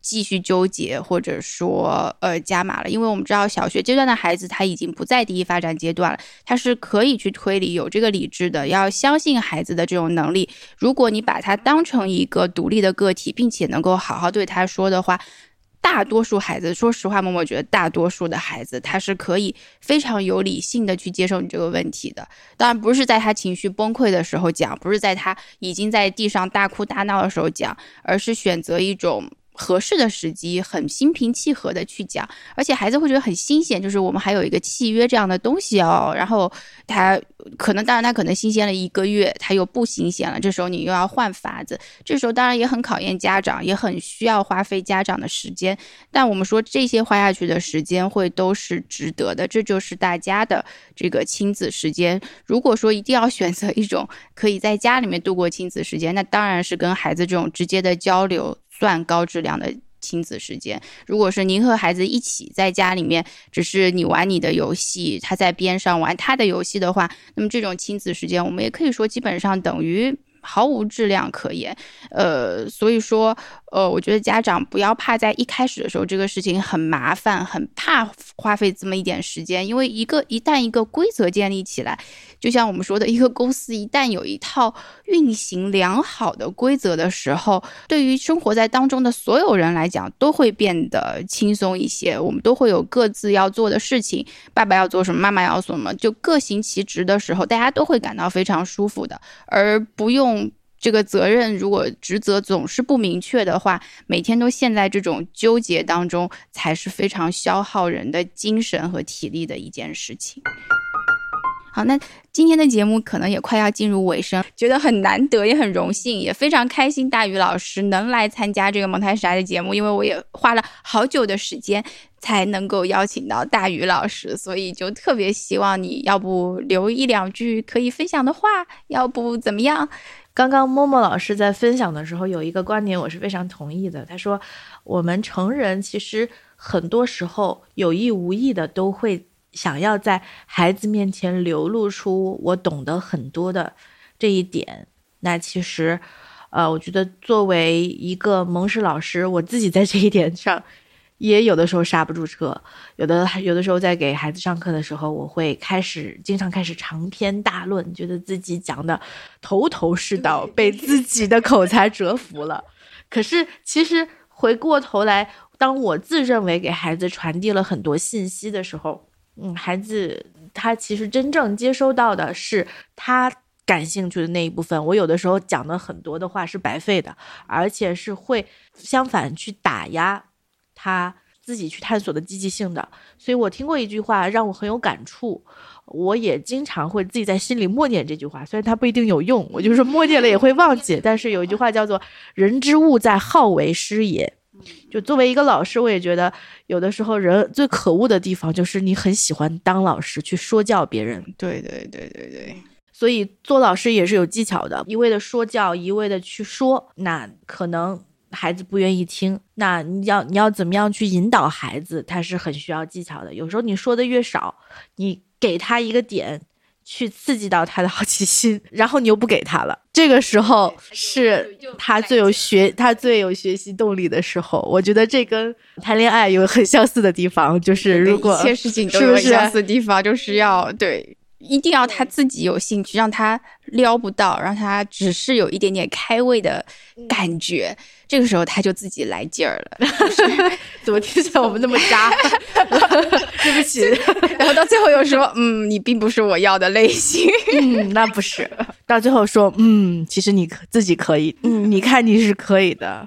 继续纠结，或者说呃加码了，因为我们知道小学阶段的孩子他已经不在第一发展阶段了，他是可以去推理，有这个理智的，要相信孩子的这种能力。如果你把他当成一个独立的个体，并且能够好好对他说的话，大多数孩子，说实话，默默觉得大多数的孩子他是可以非常有理性的去接受你这个问题的。当然不是在他情绪崩溃的时候讲，不是在他已经在地上大哭大闹的时候讲，而是选择一种。合适的时机，很心平气和的去讲，而且孩子会觉得很新鲜，就是我们还有一个契约这样的东西哦。然后他可能，当然他可能新鲜了一个月，他又不新鲜了，这时候你又要换法子，这时候当然也很考验家长，也很需要花费家长的时间。但我们说这些花下去的时间会都是值得的，这就是大家的这个亲子时间。如果说一定要选择一种可以在家里面度过亲子时间，那当然是跟孩子这种直接的交流。算高质量的亲子时间。如果是您和孩子一起在家里面，只是你玩你的游戏，他在边上玩他的游戏的话，那么这种亲子时间，我们也可以说基本上等于。毫无质量可言，呃，所以说，呃，我觉得家长不要怕在一开始的时候这个事情很麻烦，很怕花费这么一点时间，因为一个一旦一个规则建立起来，就像我们说的一个公司一旦有一套运行良好的规则的时候，对于生活在当中的所有人来讲都会变得轻松一些，我们都会有各自要做的事情，爸爸要做什么，妈妈要做什么，就各行其职的时候，大家都会感到非常舒服的，而不用。这个责任如果职责总是不明确的话，每天都陷在这种纠结当中，才是非常消耗人的精神和体力的一件事情。好，那今天的节目可能也快要进入尾声，觉得很难得，也很荣幸，也非常开心，大宇老师能来参加这个蒙太莎的节目，因为我也花了好久的时间才能够邀请到大宇老师，所以就特别希望你要不留一两句可以分享的话，要不怎么样？刚刚默默老师在分享的时候，有一个观点我是非常同意的。他说，我们成人其实很多时候有意无意的都会想要在孩子面前流露出我懂得很多的这一点。那其实，呃，我觉得作为一个蒙氏老师，我自己在这一点上也有的时候刹不住车，有的有的时候在给孩子上课的时候，我会开始经常开始长篇大论，觉得自己讲的头头是道，被自己的口才折服了。可是其实回过头来，当我自认为给孩子传递了很多信息的时候，嗯，孩子他其实真正接收到的是他感兴趣的那一部分。我有的时候讲的很多的话是白费的，而且是会相反去打压。他自己去探索的积极性的，所以我听过一句话让我很有感触，我也经常会自己在心里默念这句话，虽然它不一定有用，我就是默念了也会忘记。但是有一句话叫做“人之物在好为师也”，就作为一个老师，我也觉得有的时候人最可恶的地方就是你很喜欢当老师去说教别人。对对对对对，所以做老师也是有技巧的，一味的说教，一味的去说，那可能。孩子不愿意听，那你要你要怎么样去引导孩子？他是很需要技巧的。有时候你说的越少，你给他一个点去刺激到他的好奇心，然后你又不给他了，这个时候是他最有学他最有学习动力的时候。我觉得这跟谈恋爱有很相似的地方，就是如果一切事情都有相似的地方，就是要对。一定要他自己有兴趣，让他撩不到，让他只是有一点点开胃的感觉，这个时候他就自己来劲儿了。怎么听起来我们那么渣？对不起。然后到最后又说：“嗯，你并不是我要的类型。”嗯，那不是。到最后说：“嗯，其实你可自己可以。嗯，你看你是可以的。”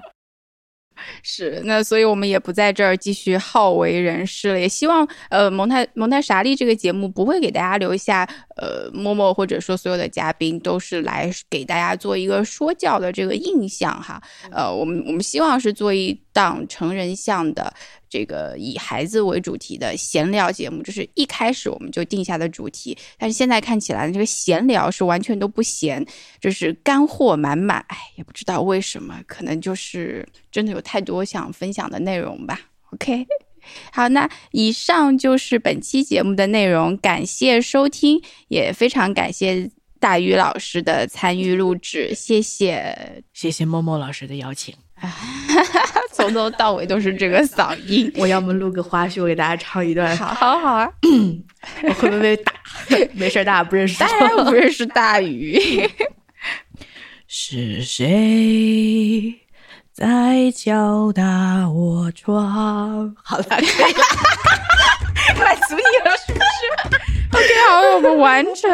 是，那所以我们也不在这儿继续好为人师了。也希望呃蒙太蒙太莎利这个节目不会给大家留下呃默默或者说所有的嘉宾都是来给大家做一个说教的这个印象哈。呃，我们我们希望是做一档成人向的。这个以孩子为主题的闲聊节目，这是一开始我们就定下的主题。但是现在看起来，这个闲聊是完全都不闲，就是干货满满。哎，也不知道为什么，可能就是真的有太多想分享的内容吧。OK，好，那以上就是本期节目的内容，感谢收听，也非常感谢大鱼老师的参与录制，谢谢，谢谢默默老师的邀请。从头到尾都是这个嗓音，我要么录个花絮，我给大家唱一段。好，好，好啊！我会不会被打？没事，大家不认识，当然不认识大鱼。是谁在敲打我窗？好了，可以了，满足你了，是不是？OK，好，我们完成。